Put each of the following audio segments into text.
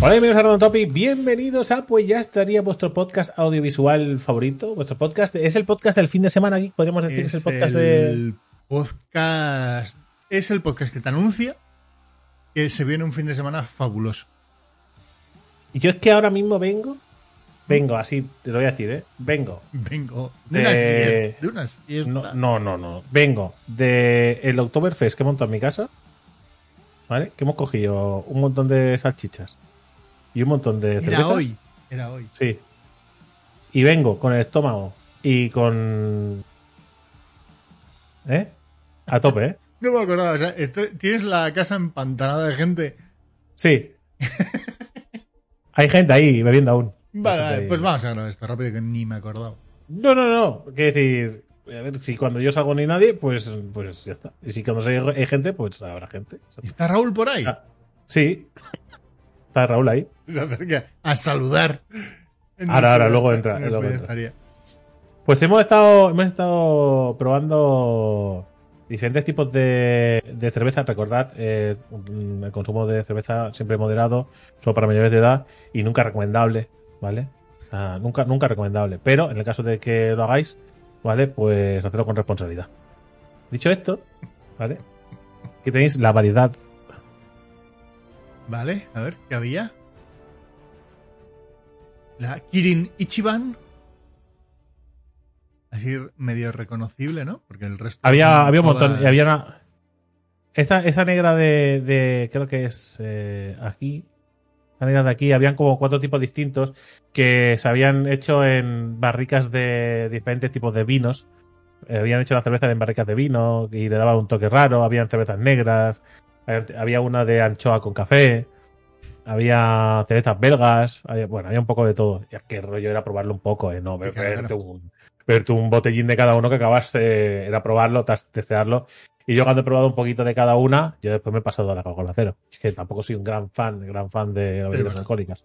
Hola, bienvenidos a Random Topic. Bienvenidos a Pues ya estaría vuestro podcast audiovisual favorito. Vuestro podcast es el podcast del fin de semana aquí. Podríamos decir es, el podcast el podcast es el podcast que te anuncia que se viene un fin de semana fabuloso. Y yo es que ahora mismo vengo, vengo así, te lo voy a decir, ¿eh? Vengo. Vengo de, una siesta. De una siesta. No, no, no, no. Vengo de el Oktoberfest que he montado en mi casa, ¿vale? Que hemos cogido un montón de salchichas y un montón de. Era hoy, era hoy. Sí. Y vengo con el estómago y con... ¿Eh? A tope, ¿eh? No me acordaba, o sea, tienes la casa empantanada de gente. Sí. Hay gente ahí bebiendo aún. Vale, vale pues vamos a grabar esto rápido que ni me he acordado. No, no, no. Quiero decir, a ver, si cuando yo salgo ni nadie, pues, pues ya está. Y si cuando hay gente, pues habrá gente. ¿Está Raúl por ahí? Ah, sí. Está Raúl ahí. Se acerca a saludar. Ahora, ahora, luego entra. Luego entra. Pues hemos estado, hemos estado probando diferentes tipos de, de cerveza. Recordad, eh, el consumo de cerveza siempre moderado, solo para mayores de edad y nunca recomendable, ¿vale? Nunca, nunca recomendable. Pero en el caso de que lo hagáis, ¿vale? Pues hacerlo con responsabilidad. Dicho esto, ¿vale? Aquí tenéis la variedad. Vale, a ver, ¿qué había? La Kirin Ichiban así medio reconocible, ¿no? Porque el resto. Había, había un montón. Había una. Esa, esa negra de, de creo que es eh, aquí. La negra de aquí, habían como cuatro tipos distintos que se habían hecho en barricas de diferentes tipos de vinos. Eh, habían hecho la cerveza en barricas de vino y le daban un toque raro. Habían cervezas negras. Había una de anchoa con café. Había cervezas belgas. bueno, había un poco de todo. Ya que rollo era probarlo un poco, ¿eh? No, claro, un, botellín de cada uno que acabas era probarlo, testearlo. Y yo cuando he probado un poquito de cada una, yo después me he pasado a la Coca-Cola cero. Es que tampoco soy un gran fan, gran fan de las bebidas alcohólicas.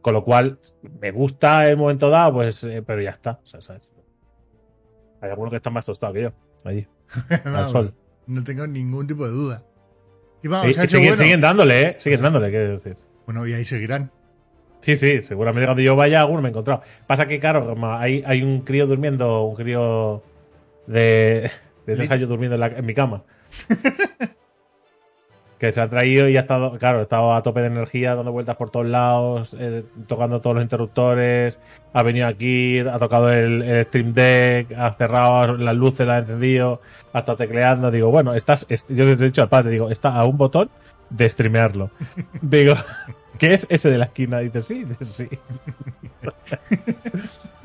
Con lo cual, me gusta el momento dado, pues, eh, pero ya está. Hay algunos que están más tostados que yo, allí, al sol. No tengo ningún tipo de duda. Y vamos, siguen, dándole, ¿eh? Siguen dándole, quiero decir. Bueno, y ahí seguirán. Sí, sí, seguramente cuando yo vaya alguno me he encontrado. Pasa que, claro, hay, hay un crío durmiendo, un crío de, de tres años durmiendo en, mi cama. que se ha traído y ha estado, claro, estado a tope de energía, dando vueltas por todos lados, eh, tocando todos los interruptores, ha venido aquí, ha tocado el, Stream Deck, ha cerrado las luces, ha encendido, ha estado tecleando. Digo, bueno, estás, yo le he dicho al padre, digo, está a un botón de streamearlo. digo, ¿Qué es ese de la esquina? Dice, sí, dice, sí.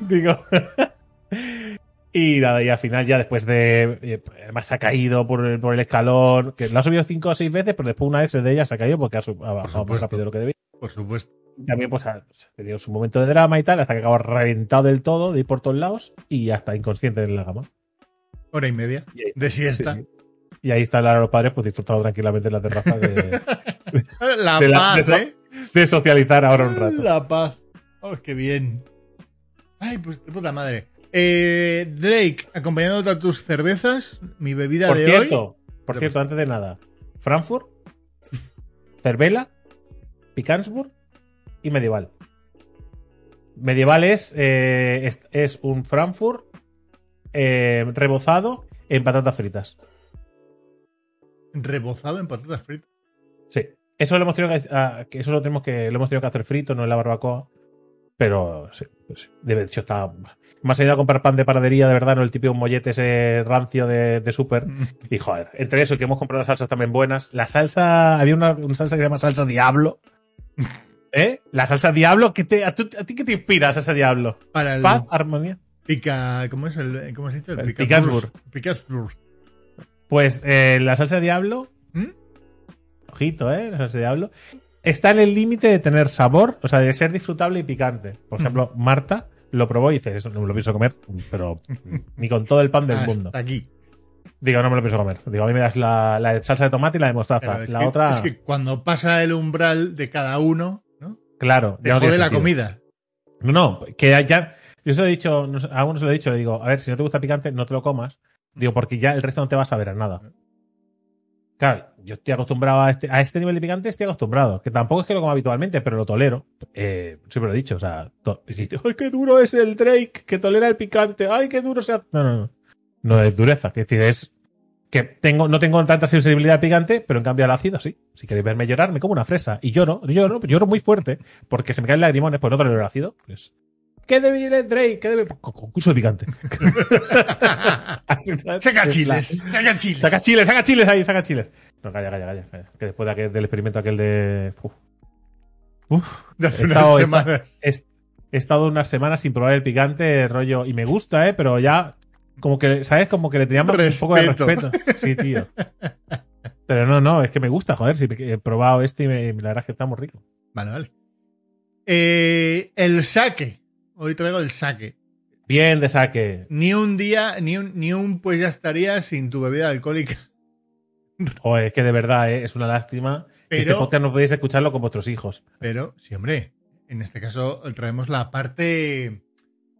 Digo. Y nada, y al final ya después de... Eh, además se ha caído por el, por el escalón, que lo ha subido cinco o seis veces, pero después una S de ella se ha caído porque ha, bajado más rápido de lo que debía. Por supuesto. También pues ha tenido su momento de drama y tal, hasta que acabó reventado del todo, de ir por todos lados y ya está inconsciente en la cama. Hora y media de siesta. Y ahí están los padres pues disfrutando tranquilamente en la terraza de... la paz, ¿eh? de socializar ahora un rato. La paz. Oh, qué bien. Ay, pues de puta madre. Eh, Drake, acompañándote a tus cervezas, mi bebida por de cierto, Por cierto, antes de nada, Frankfurt, Cervela, Picansburg y Medieval. Medieval es, eh, es, un Frankfurt eh, rebozado en patatas fritas. ¿Rebozado en patatas fritas? Sí. Eso lo hemos tenido que, ah, eso lo tenemos que lo hemos tenido que hacer frito, no en la barbacoa. Pero sí, pues, de hecho está. Más allá a comprar pan de panadería, de verdad, no el típico mollete ese rancio de, de súper. Y joder, entre eso que hemos comprado las salsas también buenas. La salsa, había una, salsa que se llama salsa Diablo. ¿Eh? La salsa Diablo, ¿qué te, a, ti qué te inspira esa Diablo? Para el, Paz, armonía. Pica, ¿cómo es el, cómo has dicho? El, el Pues eh, la salsa Diablo ojito, ¿eh? No sé diablo. Está en el límite de tener sabor, o sea, de ser disfrutable y picante. Por mm. ejemplo, Marta lo probó y dice, eso no me lo pienso comer, pero ni con todo el pan del mundo. Aquí. Digo, no me lo pienso comer. Digo, a mí me das la, salsa de tomate y la de mostaza. La otra. Es que cuando pasa el umbral de cada uno, ¿no? Claro. Te jode la comida. No, no, que ya. Yo se lo he dicho, a uno se lo he dicho, le digo, a ver, si no te gusta picante, no te lo comas. Digo, porque ya el resto no te va a saber a nada. Claro, yo estoy acostumbrado a este, a este nivel de picante, estoy acostumbrado. Que tampoco es que lo como habitualmente, pero lo tolero. Eh, siempre lo he dicho, o sea, ¡ay, qué duro es el Drake que tolera el picante! ¡Ay, qué duro sea! No, no, no. No es dureza, que es decir, es que tengo, no tengo tanta sensibilidad al picante, pero en cambio al ácido sí. Si queréis verme llorar, me como una fresa. Y lloro, lloro, lloro muy fuerte, porque se me caen lagrimones, pues no tolero el ácido. Pues, ¡Qué débil es Drake! ¡Qué débil! Con concurso de picante. Saca chiles, saca chiles. Saca chiles, saca chiles ahí, saca chiles. No, calla, calla, calla. calla. Que después de aquel- del experimento aquel de. Uf. Uf. de hace He unas estado- he semanas. He, he estado unas semanas sin probar el picante, rollo. Y me gusta, ¿eh? Pero ya. Como que, ¿sabes? Como que le teníamos un poco de Respeto. respeto. Sí, tío. Pero no, no, es que me gusta, joder. Si he probado este y me- la verdad es que está muy rico. Vale, vale. Eh, el saque. Hoy traigo el saque. Bien de saque. Ni un día, ni un, ni un pues ya estaría sin tu bebida alcohólica. Joder, es que de verdad, ¿eh? es una lástima que este Pero, podcast no podéis escucharlo con vuestros hijos. pero, sí, hombre, en este caso traemos la parte,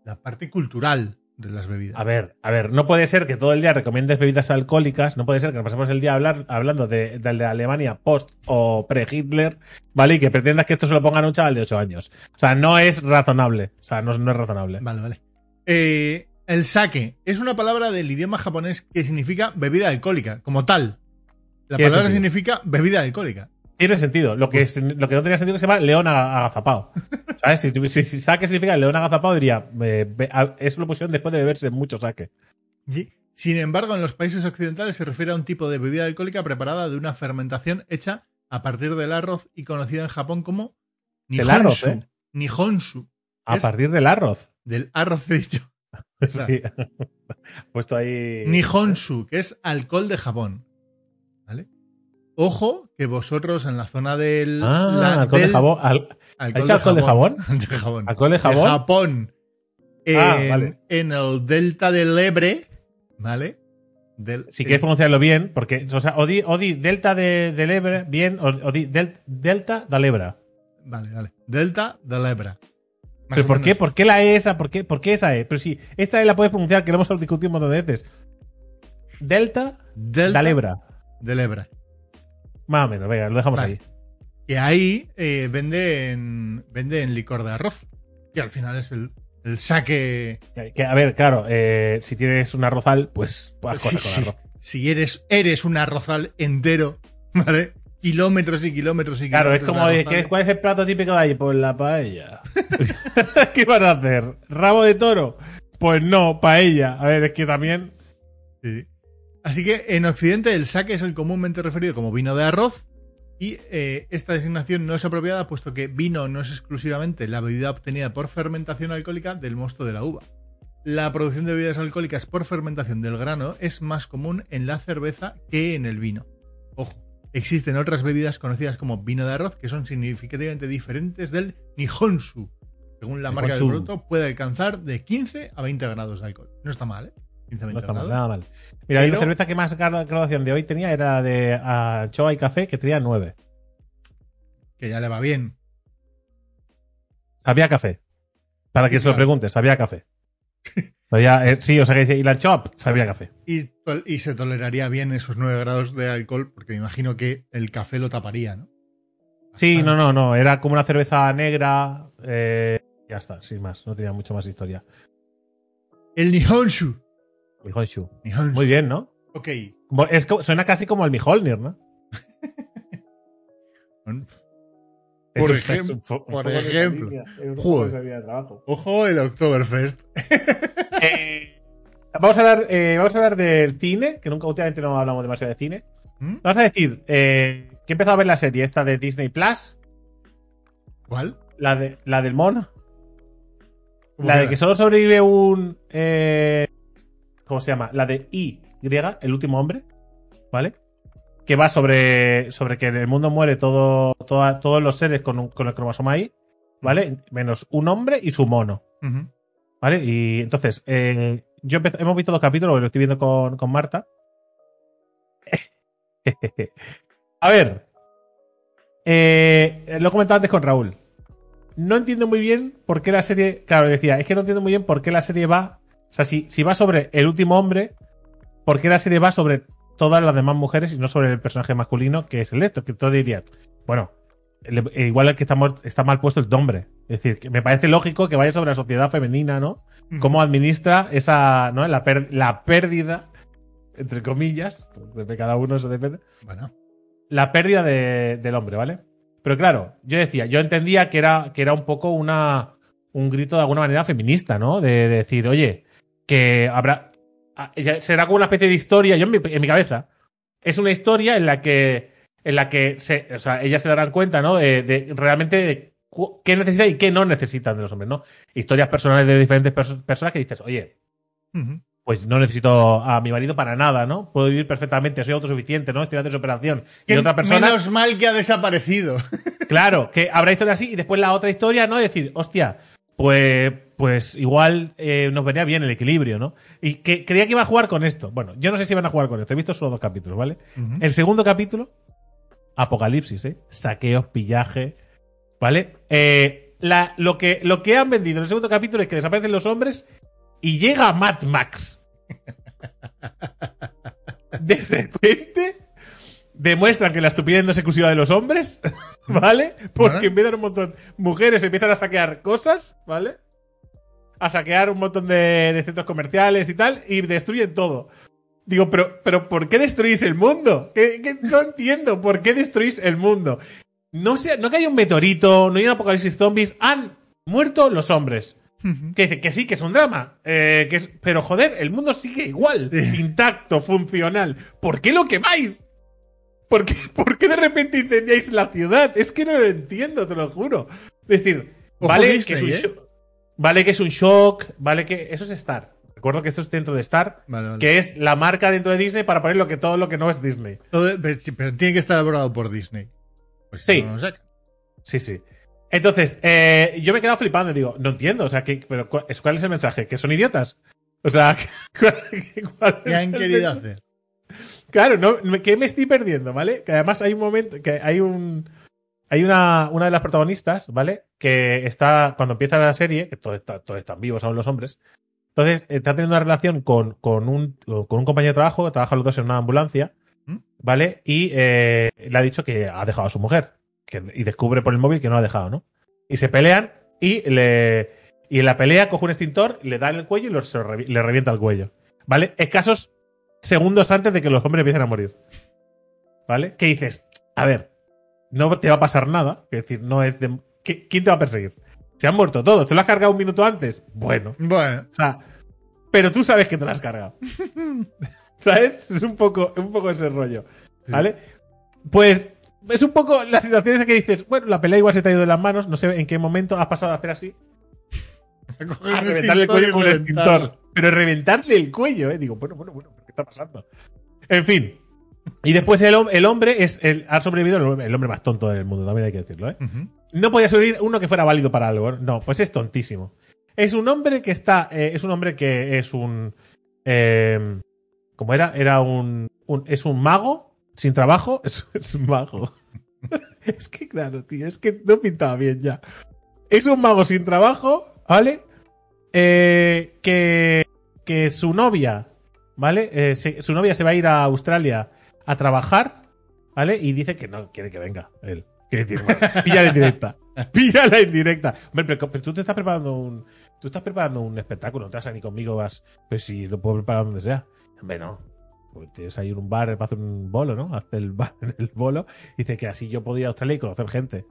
la parte cultural de las bebidas. A ver, a ver, no puede ser que todo el día recomiendes bebidas alcohólicas, no puede ser que nos pasemos el día hablar, hablando de, Alemania post o pre-Hitler, ¿vale? Y que pretendas que esto se lo pongan a un chaval de 8 años. O sea, no es razonable. O sea, no, no es razonable. Vale, vale. Eh, el sake es una palabra del idioma japonés que significa bebida alcohólica, como tal. La palabra significa bebida alcohólica. Tiene sentido. Lo que, es- lo que no tenía sentido es que se llama león aga- agazapado. ¿Sabes? Si, si, si saque significa león agazapado, diría, eh, be- a- eso lo pusieron después de beberse mucho saque. Sin embargo, en los países occidentales se refiere a un tipo de bebida alcohólica preparada de una fermentación hecha a partir del arroz y conocida en Japón como Del arroz, Nihonshu. ¿eh? A Es- partir del arroz. Del arroz he dicho. Sí. Puesto ahí. Nihonshu, que es alcohol de Japón. Ojo que vosotros en la zona del. Ah, la- alcohol de del- jabón. Al- Alcohol de jabón? De jabón. ¿Alcohol de jabón? De Japón. Ah, En, vale. en el delta del Ebre, ¿vale? Del, Si quieres pronunciarlo bien, porque, o sea, o di, o di delta de, del Ebre bien, o, o di del- delta del Ebra. Vale, vale. Delta del Ebra. Más ¿Pero por qué? ¿Por qué la E esa? ¿Por qué, ¿Por qué esa E? Pero si esta E la puedes pronunciar, que lo hemos discutido un montón de veces. Delta Delta del Ebra. del Ebra. Más o menos, venga, lo dejamos Vale. ahí. Que ahí eh, venden, venden licor de arroz. Y al final es el, el saque. Que- que, a ver, claro, eh, si tienes un arrozal, pues Sí, cosas sí. con arroz. Si eres, eres un arrozal entero, ¿vale? Kilómetros y kilómetros y Claro, es kilómetros como de, arrozales. ¿qué- ¿cuál es el plato típico de ahí? Pues la paella. ¿Qué van a hacer? ¿Rabo de toro? Pues no, paella. A ver, es que también. Sí. Así que en Occidente el sake es el comúnmente referido como vino de arroz y eh, esta designación no es apropiada puesto que vino no es exclusivamente la bebida obtenida por fermentación alcohólica del mosto de la uva. La producción de bebidas alcohólicas por fermentación del grano es más común en la cerveza que en el vino. Ojo, existen otras bebidas conocidas como vino de arroz que son significativamente diferentes del Nihonshu. Según la marca del Nihonshu. producto, puede alcanzar de 15 a 20 grados de alcohol. No está mal, ¿eh? 15 a 20 No está mal, nada mal. Mira, Pero- una cerveza que más gra- graduación de hoy tenía, era de anchoa y café, que tenía nueve. que ya le va bien. Sabía café. Para que Sí, se lo claro. preguntes, sabía café. Eh, sí, o sea que dice, y la anchoa, sabía café. Y se toleraría bien esos 9 grados de alcohol, porque me imagino que el café lo taparía, ¿no? Sí, no, no, no. Era como una cerveza negra. eh, ya está, sin más. No tenía mucho más historia. El Nihonshu. Mihonshu. Nihonshu. Muy bien, ¿no? Ok. Como- Es, co- suena casi como el Miholnir, ¿no? Por un- ejem- es un fo- un por ejemplo. Joder. Ojo el Oktoberfest. Eh, vamos, a hablar, eh, vamos a hablar del cine, que nunca últimamente no hablamos demasiado de cine. ¿Mm? Vamos a decir eh, que he empezado a ver la serie esta de Disney Plus, ¿Cuál? la, de, la del mono, ¿Cómo la de que solo sobrevive un... eh, ¿Cómo se llama? La de Y, el último hombre, ¿vale? Que va sobre, sobre que en el mundo muere todo, toda- todos los seres con, un- con el cromosoma Y, ¿vale? Menos un hombre y su mono. ¿Vale? Y entonces, eh, yo hemos visto dos capítulos, lo estoy viendo con, con Marta. A ver, eh, lo he comentado antes con Raúl. No entiendo muy bien por qué la serie. Claro, decía, es que no entiendo muy bien por qué la serie va. O sea, si, si va sobre el último hombre, ¿por qué la serie va sobre todas las demás mujeres y no sobre el personaje masculino que es el Héctor, que todo diría, bueno, el- eh, igual el que está, está mal puesto el nombre. Es decir, que me parece lógico que vaya sobre la sociedad femenina, ¿no? Cómo administra esa, ¿no? La, per- la pérdida, entre comillas, de cada uno eso depende, Bueno, la pérdida de- del hombre, ¿vale? Pero claro, yo decía, yo entendía que era, que era un poco una, un grito de alguna manera feminista, ¿no? De, de decir, oye, que habrá. ah, Será como una especie de historia, yo en mi, en mi cabeza. Es una historia en la que. En la que se, o sea, ellas se darán cuenta, ¿no? De, de realmente de qué necesitan y qué no necesitan de los hombres, ¿no? Historias personales de diferentes perso- personas que dices, oye, pues no necesito a mi marido para nada, ¿no? Puedo vivir perfectamente, soy autosuficiente, ¿no? Estoy haciendo operación. Y otra persona. Menos mal que ha desaparecido. Claro, que habrá historia así y después la otra historia, ¿no? Decir, hostia, pues, pues igual eh, nos venía bien el equilibrio, ¿no? Y que creía que iba a jugar con esto. Bueno, yo no sé si van a jugar con esto. He visto solo dos capítulos, ¿vale? El segundo capítulo, Apocalipsis, ¿eh? Saqueos, pillaje, ¿vale? Eh, la, lo, que, lo que han vendido en el segundo capítulo es que desaparecen los hombres y llega Mad Max. De repente demuestran que la estupidez no es exclusiva de los hombres, ¿vale? Porque Vale. empiezan un montón. Mujeres empiezan a saquear cosas, ¿vale? A saquear un montón de, de centros comerciales y tal, y destruyen todo. Digo, pero, pero ¿por qué destruís el mundo? Que, que no entiendo por qué destruís el mundo. No sé, no que haya un meteorito, no hay un apocalipsis zombies, han muerto los hombres. Que que sí, que es un drama. eh, que es, pero joder, el mundo sigue igual, intacto, funcional. ¿Por qué lo quemáis? ¿Por qué, por qué de repente incendiáis la ciudad? Es que no lo entiendo, te lo juro. Es decir, Ojo vale Disney, que es un ¿eh? shock, vale que es un shock, vale que eso es Star. Recuerdo que esto es dentro de Star, Vale, vale. que es la marca dentro de Disney para poner lo que todo lo que no es Disney. Todo- pero, tiene que estar elaborado por Disney. Pues Sí. no. Sí, sí. Entonces, eh, yo me he quedado flipando y digo, no entiendo, o sea, que, pero ¿cuál es, el mensaje? ¿Que son idiotas? O sea, ¿cuál, cuál ¿Qué han querido hacer? Claro, no, me- ¿qué me estoy perdiendo, vale? Que además hay un momento, que hay un. Hay una, una de las protagonistas, ¿vale? Que está, cuando empieza la serie, que todos, está- todos están vivos aún los hombres, entonces está teniendo una relación con, con, un, con un compañero de trabajo, que trabaja los dos en una ambulancia, ¿Mm? ¿vale? Y eh, le ha dicho que ha dejado a su mujer. Que, y descubre por el móvil que no la ha dejado, ¿no? Y se pelean y le. Y en la pelea coge un extintor, le da en el cuello y lo- le revienta el cuello. ¿Vale? Escasos segundos antes de que los hombres empiecen a morir. ¿Vale? ¿Qué dices? A ver, no te va a pasar nada. Es decir, no es de. ¿qui- ¿Quién te va a perseguir? Se han muerto todos. ¿Te lo has cargado un minuto antes? Bueno. Bueno, O sea, pero tú sabes que te lo has cargado. ¿Sabes? Es un poco, un poco ese rollo. ¿Vale? Pues es un poco las situaciones en que dices, bueno, la pelea igual se te ha ido de las manos, no sé en qué momento has pasado a hacer así, a a un reventarle el cuello con el reventarlo. extintor. Pero reventarle el cuello, ¿eh? Digo, bueno, bueno, bueno, ¿qué está pasando? En fin. Y después el, hom- el hombre es el, ha sobrevivido el, hombre- el hombre más tonto del mundo, también hay que decirlo, ¿eh? No podía sobrevivir uno que fuera válido para algo. No, pues es tontísimo. Es un hombre que está. eh, es un hombre que es un. eh, ¿Cómo era? Era un, un- Es un mago sin trabajo. Es, es un mago. es que, claro, tío, es que no pintaba bien ya. Es un mago sin trabajo, ¿vale? Eh, que. Que su novia, ¿vale? Eh, se- su novia se va a ir a Australia a trabajar, ¿vale? Y dice que no quiere que venga él. Quiere decir, bueno, píllala en directa. Píllala en directa. Hombre, pero, pero tú te estás preparando un. Tú estás preparando un espectáculo, no te vas a ni conmigo, vas. Pues si lo puedo preparar donde sea. Hombre, no. Pues tienes ahí un bar para hacer un bolo, ¿no? Hacer el bar en el bolo. Dice que así yo podía ir a Australia y conocer gente.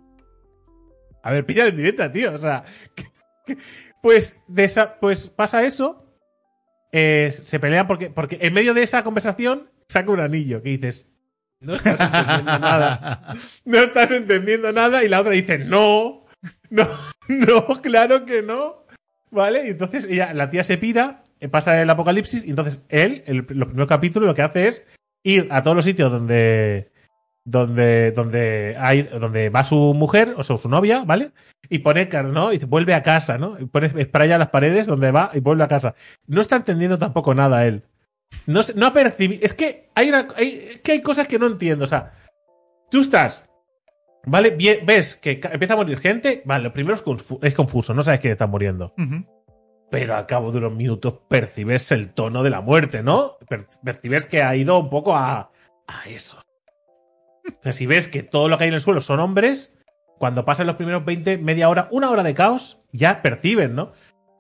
A ver, píllala en directa, tío. O sea. que- que- pues, de esa, pues pasa eso. Eh, se pelean porque, porque en medio de esa conversación saca un anillo que dices. No estás entendiendo nada no estás entendiendo nada. Y la otra dice, no, no, no, claro que no. ¿Vale? Y entonces ella, la tía se pira, eh, pasa el apocalipsis, y entonces él, el, los primeros capítulos, lo que hace es ir a todos los sitios donde. Donde, donde hay, donde va su mujer, o sea, su novia, ¿vale? Y pone, ¿no? Y vuelve a casa, ¿no? Y pone spray a las paredes donde va y vuelve a casa. No está entendiendo tampoco nada él. No, no ha percibido. Es que hay una, hay, es que hay cosas que no entiendo. O sea, tú estás, ¿vale? Vie- ves que empieza a morir gente. Vale, lo primero es, confu- es confuso, no sabes que están muriendo. Pero al cabo de unos minutos percibes el tono de la muerte, ¿no? Per- percibes que ha ido un poco a, a eso. O sea, si ves que todo lo que hay en el suelo son hombres, cuando pasan los primeros 20, media hora, una hora de caos, ya perciben, ¿no?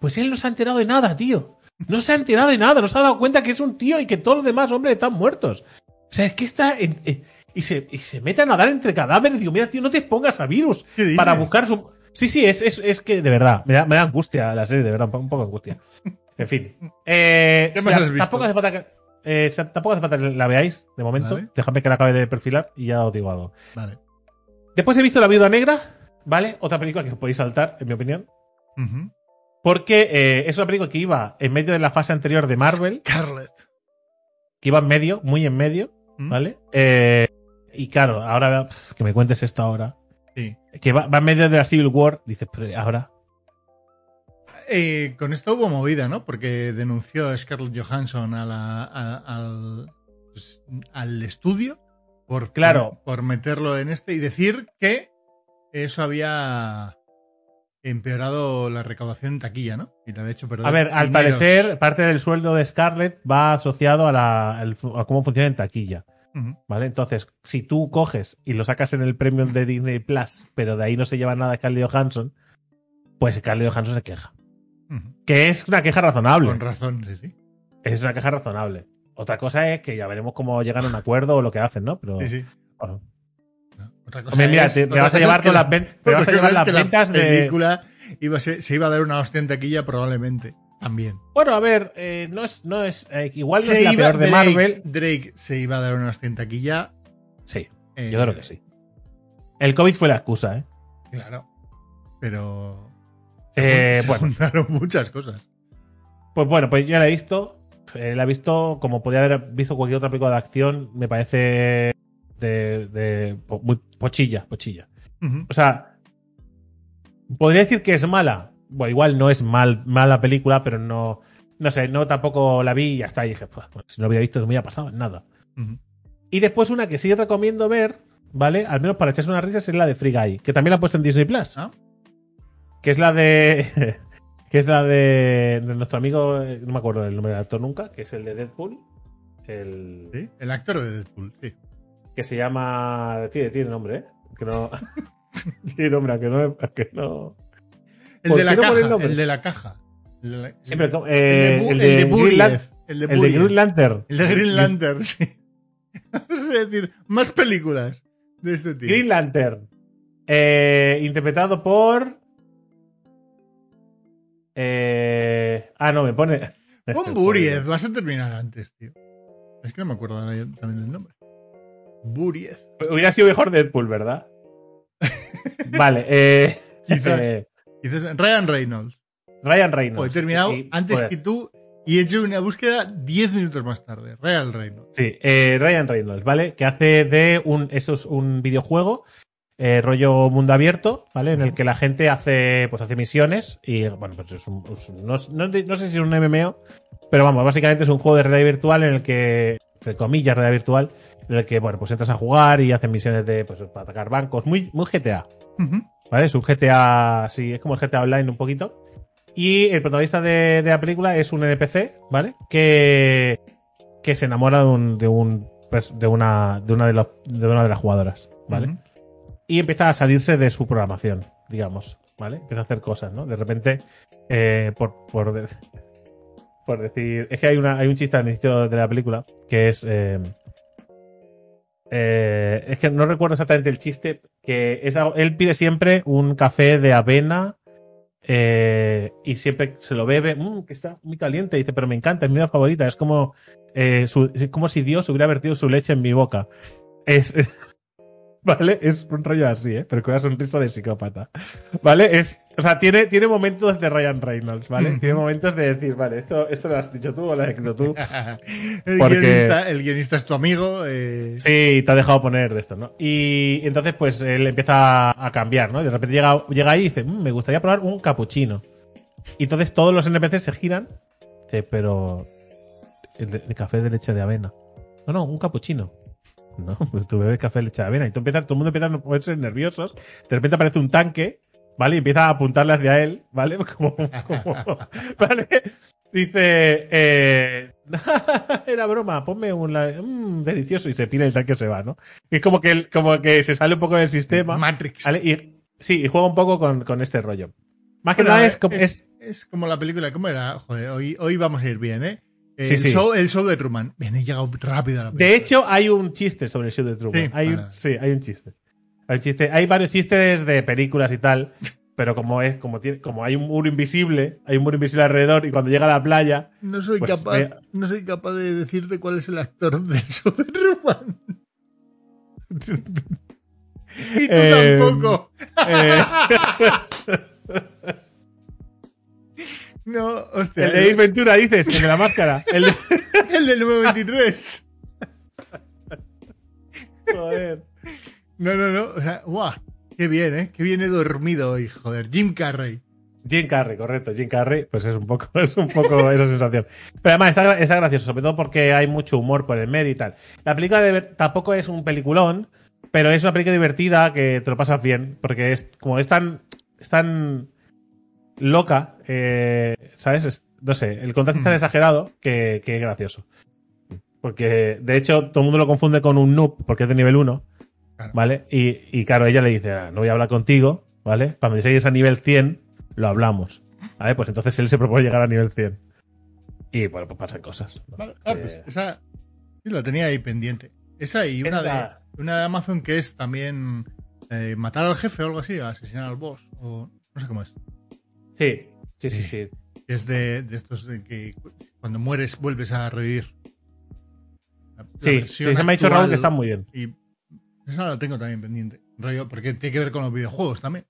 Pues él no se ha enterado de nada, tío. No se ha enterado de nada, no se ha dado cuenta que es un tío y que todos los demás hombres están muertos. O sea, es que está. en- en- y, se, y se mete a nadar entre cadáveres. Digo, mira, tío, no te expongas a virus para buscar su. Sí, sí, es, es, es que de verdad, me da, me da angustia la serie, de verdad, un poco de angustia. En fin. Eh, ¿Qué o más sea, has visto? Tampoco hace falta que. Eh, tampoco hace falta que la veáis, de momento. Vale. Déjame que la acabe de perfilar y ya os digo algo. Vale. Después he visto La Viuda Negra, ¿vale? Otra película que os podéis saltar, en mi opinión. Porque eh, es una película que iba en medio de la fase anterior de Marvel, Scarlett. que iba en medio, muy en medio, ¿Mm? ¿vale? Eh, y claro, ahora que me cuentes esto ahora. Sí. Que va, va en medio de la Civil War, dices, pero ahora. Eh, con esto hubo movida, ¿no? Porque denunció a Scarlett Johansson a la- a- al, pues, al estudio por, Claro. por, por meterlo en este y decir que eso había empeorado la recaudación en taquilla, ¿no? Y había hecho A ver, al dineros. parecer, parte del sueldo de Scarlett va asociado a, la, a cómo funciona en taquilla. ¿Vale? Entonces, si tú coges y lo sacas en el premium de Disney Plus, pero de ahí no se lleva nada Scarlett Johansson, pues Scarlett Johansson se queja. Que es una queja razonable. Con razón, sí, sí. Es una queja razonable. Otra cosa es que ya veremos cómo llegan a un acuerdo o lo que hacen, ¿no? Pero. Sí, sí. bueno. No, Otra cosa mira, es- te, te otra vas a llevar todas la- las, ven- te vas a llevar las que la ventas de. película iba a ser- se iba a dar una hostia en taquilla probablemente. También. Bueno, a ver, eh, no es. No es eh, igual no Se es la iba- peor de Drake, Marvel. Drake se iba a dar una hostia en taquilla. Sí, eh, yo creo que sí. El COVID fue la excusa, ¿eh? Claro. Pero. Eh, se bueno. muchas cosas. Pues bueno, pues yo la he visto. eh, la he visto como podía haber visto cualquier otra película de acción. Me parece de, de po- muy pochilla, pochilla. O sea, podría decir que es mala. Bueno, igual no es mal, mala película, pero no. No sé, no tampoco la vi y ya está. Y dije, pues, bueno, si no hubiera visto, no me hubiera pasado nada. Y después una que sí recomiendo ver, ¿vale? Al menos para echarse unas risas, es la de Free Guy, que también la he puesto en Disney Plus. Ah. Que es la de. que es la de, de nuestro amigo, no me acuerdo el nombre del actor nunca, que es el de Deadpool. El, Sí, El actor de Deadpool, sí. Que se llama. Tiene, tiene nombre, ¿eh? Que no. tiene nombre, aunque no. El ¿Por de la no el caja. El de la caja. El de la- el Eh, de el de. Lan- El de el de. Green Lantern. El de Green Lantern, sí. es decir, más películas de este tipo. Green Lantern. Eh, interpretado por. Eh, ah, no, me pone. Pon Buried, vas a terminar antes, tío. Es que no me acuerdo también del nombre. Buried. Hubiera sido mejor Deadpool, ¿verdad? vale, eh, Quizás. eh, Dices Ryan Reynolds. Ryan Reynolds. Pues he terminado Sí, antes que tú y he hecho una búsqueda 10 minutos más tarde. Ryan Reynolds. Sí, eh, Ryan Reynolds, ¿vale? Que hace de un. Eso es un videojuego. Eh, rollo mundo abierto, ¿vale? En el que la gente hace, pues hace misiones y, bueno, pues es un, es un- no, no- no sé si es un MMO, pero vamos, básicamente es un juego de realidad virtual en el que, entre comillas, realidad virtual, en el que, bueno, pues entras a jugar y haces misiones de, pues, para atacar bancos, muy, muy GTA. ¿vale? Es un GTA, sí, es como el GTA Online un poquito. Y el protagonista de, de la película es un NPC, ¿vale? Que, que se enamora de un, de un de una de una de, los- de una de las jugadoras, ¿vale? Y empieza a salirse de su programación, digamos, ¿vale? Empieza a hacer cosas, ¿no? De repente, eh, por, por, por decir, es que hay una hay un chiste al inicio de la película que es eh, eh, es que no recuerdo exactamente el chiste que es él pide siempre un café de avena y siempre se lo bebe, "Mm, que está muy caliente, dice, pero me encanta, es mi favorita, es como, es como si Dios hubiera vertido su leche en mi boca. Es, ¿Vale? Es un rollo así, ¿eh? Pero con una sonrisa de psicópata. ¿Vale? Es, o sea, tiene, tiene momentos de Ryan Reynolds, ¿vale? Tiene momentos de decir, vale, esto, esto lo has dicho tú o lo has escrito tú. el, Porque- guionista, el guionista es tu amigo. eh, Sí, te ha dejado poner de esto, ¿no? Y entonces, pues él empieza a cambiar, ¿no? De repente llega, llega ahí y dice, "Mm, me gustaría probar un capuchino. Y entonces todos los NPCs se giran. Dice, pero. El café de leche de avena. No, no, un capuchino. No, pues tú bebes café leche de avena. Y tú empiezas, todo el mundo empieza a ponerse nerviosos. De repente aparece un tanque, ¿vale? Y empieza a apuntarle hacia él, ¿vale? Como, como- ¿vale? Dice, eh, era broma, ponme un la- mm, delicioso y se pira y el tanque se va, ¿no? Y es como que, como que se sale un poco del sistema, Matrix. ¿vale? Y, sí, y juega un poco con, con este rollo. Más que nada es como, es, es como la película, ¿cómo era? Joder, hoy, hoy vamos a ir bien, ¿eh? El, Sí, sí. Show, el show de Truman. Bien, he llegado rápido a la película. De hecho, hay un chiste sobre el show de Truman. Sí, hay un- vale. sí, hay un chiste. Hay, un chiste. hay varios chistes de películas y tal, pero como es, como tiene, como hay un muro invisible, hay un muro invisible alrededor, y cuando llega a la playa, no soy pues, capaz, eh, no soy capaz de decirte cuál es el actor del show de Truman. y tú Eh, tampoco. eh, No, hostia. el de Ace Ventura dices, el de la máscara. El de- el del 923. joder. No, no, no. O sea, guau. Qué bien, ¿eh? Qué bien he dormido hoy, joder. Jim Carrey. Jim Carrey, correcto. Jim Carrey, pues es un poco, es un poco esa sensación. Pero además está, está gracioso, sobre todo porque hay mucho humor por el medio y tal. La película de tampoco es un peliculón, pero es una película divertida que te lo pasas bien, porque es como es tan, es tan loca, eh, ¿sabes? Es- no sé, el contraste es tan Mm. exagerado que, que es gracioso. Porque, de hecho, todo el mundo lo confunde con un noob, porque es de nivel 1, Claro. ¿vale? Y, y claro, ella le dice, "Ah, no voy a hablar contigo, ¿vale? Cuando llegues a nivel 100, lo hablamos. ¿Vale? Pues entonces él se propone llegar a nivel 100. Y bueno, pues pasan cosas. ¿no? Vale. Ah, pues esa. Sí, la tenía ahí pendiente. Esa y una de, Esa- una de Amazon que es también eh, matar al jefe o algo así, asesinar al boss. O no sé cómo es. Sí, sí, sí, sí. Que es de, de estos de que cuando mueres vuelves a revivir. La- la Sí, sí, se me ha dicho Raúl que está muy bien. Y esa la tengo también pendiente. Rollo, porque tiene que ver con los videojuegos también.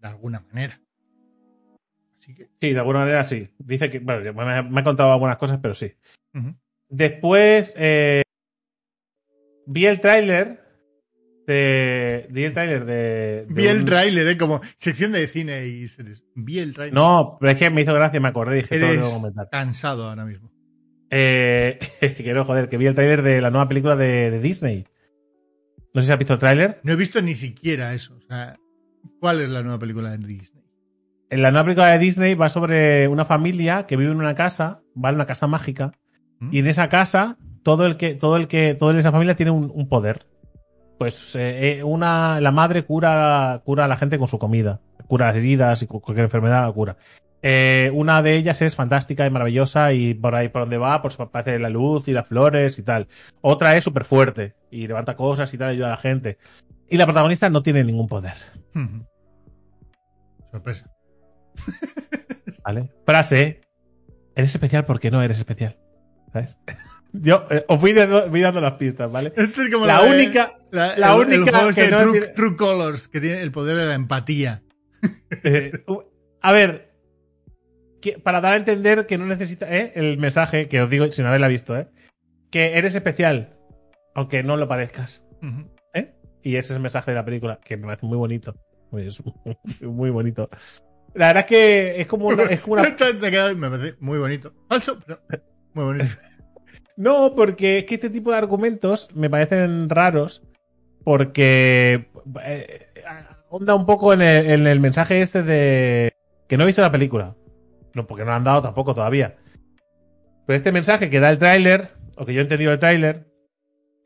De alguna manera. Así que. Sí, de alguna manera sí. Dice que, bueno, me me ha contado algunas cosas, pero sí. Después eh, vi el tráiler de. Vi el tráiler de. de Vi el tráiler, ¿eh? Como sección de cine y series. Vi el tráiler. No, pero es que me hizo gracia, me acordé dije, todo lo Eres tengo que comentar. cansado ahora mismo. Eh, que no, joder, que vi el tráiler de la nueva película de, de Disney. No sé si has visto el tráiler. No he visto ni siquiera eso. O sea, ¿cuál es la nueva película de Disney? En la nueva película de Disney va sobre una familia que vive en una casa, va en una casa mágica, ¿Mm? y en esa casa todo el que, todo el que, todo en esa familia tiene un, un poder. Pues eh, eh, una, la madre cura, cura a la gente con su comida, cura las heridas y cu- cualquier enfermedad la cura. Eh, una de ellas es fantástica y maravillosa y por ahí por donde va, pues aparece la luz y las flores y tal. Otra es súper fuerte y levanta cosas y tal, ayuda a la gente. Y la protagonista no tiene ningún poder. Sorpresa. ¿Vale? Frase. Eres especial porque no eres especial. ¿Sabes? Yo eh, os voy dando, voy dando las pistas, ¿vale? Esto es como La única. la, la el- el única este que no True, Colors, que tiene el poder de la empatía. eh, a ver. que- para dar a entender que no necesita. ¿eh? El mensaje que os digo sin haberla visto, ¿eh? Que eres especial, aunque no lo parezcas. ¿eh? Y ese es el mensaje de la película, que me parece muy bonito. Muy, es muy bonito. La verdad es que es como una, es como una me parece muy bonito. Falso, pero muy bonito. No, porque es que este tipo de argumentos me parecen raros porque eh, onda un poco en el, en el mensaje este de que no he visto la película. No, porque no han dado tampoco todavía. Pero este mensaje que da el tráiler, o que yo he entendido el tráiler,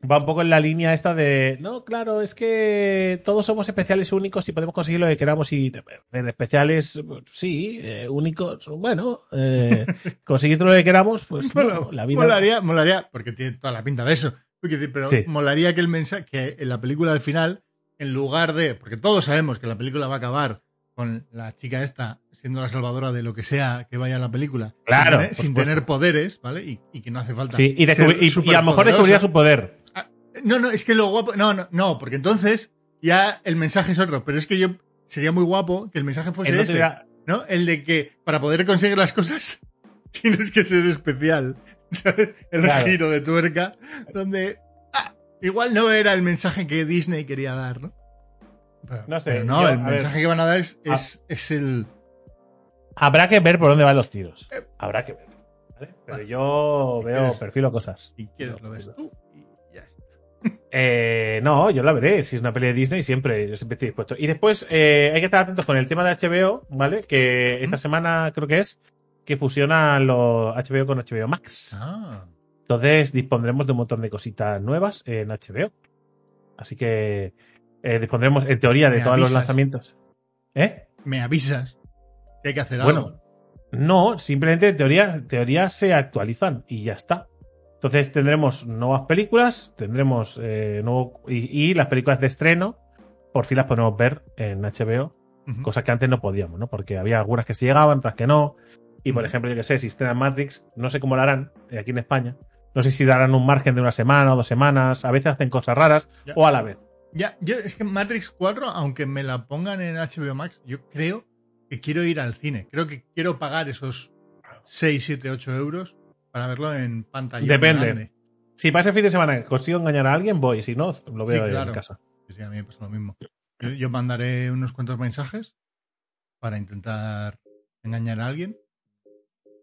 va un poco en la línea esta de, no, claro, es que todos somos especiales únicos y podemos conseguir lo que queramos y en especiales, sí, eh, únicos, bueno, eh, conseguir todo lo que queramos, pues no, la vida... Molaría, molaría, porque tiene toda la pinta de eso. Pero Sí. molaría que el mensaje, que en la película al final, en lugar de, porque todos sabemos que la película va a acabar con la chica esta siendo la salvadora de lo que sea que vaya a la película, Claro, sin tener, sin poderes, ¿vale? Y, y que no hace falta. Sí, y, y- y a lo mejor descubriría su poder. No, no, es que lo guapo. No, no, no, porque entonces ya el mensaje es otro. Pero es que yo sería muy guapo que el mensaje fuese Entonces ese. ya- ¿no? El de que para poder conseguir las cosas tienes que ser especial. ¿sabes? El Claro. giro de tuerca, donde ah, igual no era el mensaje que Disney quería dar, ¿no? Pero, No sé, pero no, yo- el ver. mensaje que van a dar es, Ah. es, es el. Habrá que ver por dónde van los tiros. Eh. Habrá que ver. ¿vale? Pero Vale. yo veo, perfilo cosas. Si quieres, lo ves tú. Eh, no, yo la veré. Si es una peli de Disney, siempre, yo siempre estoy dispuesto. Y después eh, hay que estar atentos con el tema de HBO, ¿vale? Que esta semana creo que es que fusiona los HBO con HBO Max. Ah, Entonces dispondremos de un montón de cositas nuevas en HBO. Así que eh, dispondremos, en teoría, de todos los lanzamientos. ¿Eh? me avisas que hay que hacer Bueno, algo. No, simplemente en teoría, en teoría se actualizan y ya está. Entonces tendremos nuevas películas, tendremos eh, nuevo, y, y las películas de estreno, por fin las podemos ver en HBO, cosas que antes no podíamos, ¿no? Porque había algunas que sí llegaban, otras que no. Y por ejemplo, yo que sé, si estrenan Matrix, no sé cómo lo harán eh, aquí en España. No sé si darán un margen de una semana o dos semanas. A veces hacen cosas raras Ya. o a la vez. Ya, yo, es que Matrix 4, aunque me la pongan en HBO Max, yo creo que quiero ir al cine. Creo que quiero pagar esos 6, 7, 8 euros para verlo en pantalla. Depende. grande. Si para ese fin de semana consigo engañar a alguien, voy. Si no, lo veo Sí, en claro. casa. Sí, a mí me pasa lo mismo. Yo, yo mandaré unos cuantos mensajes para intentar engañar a alguien.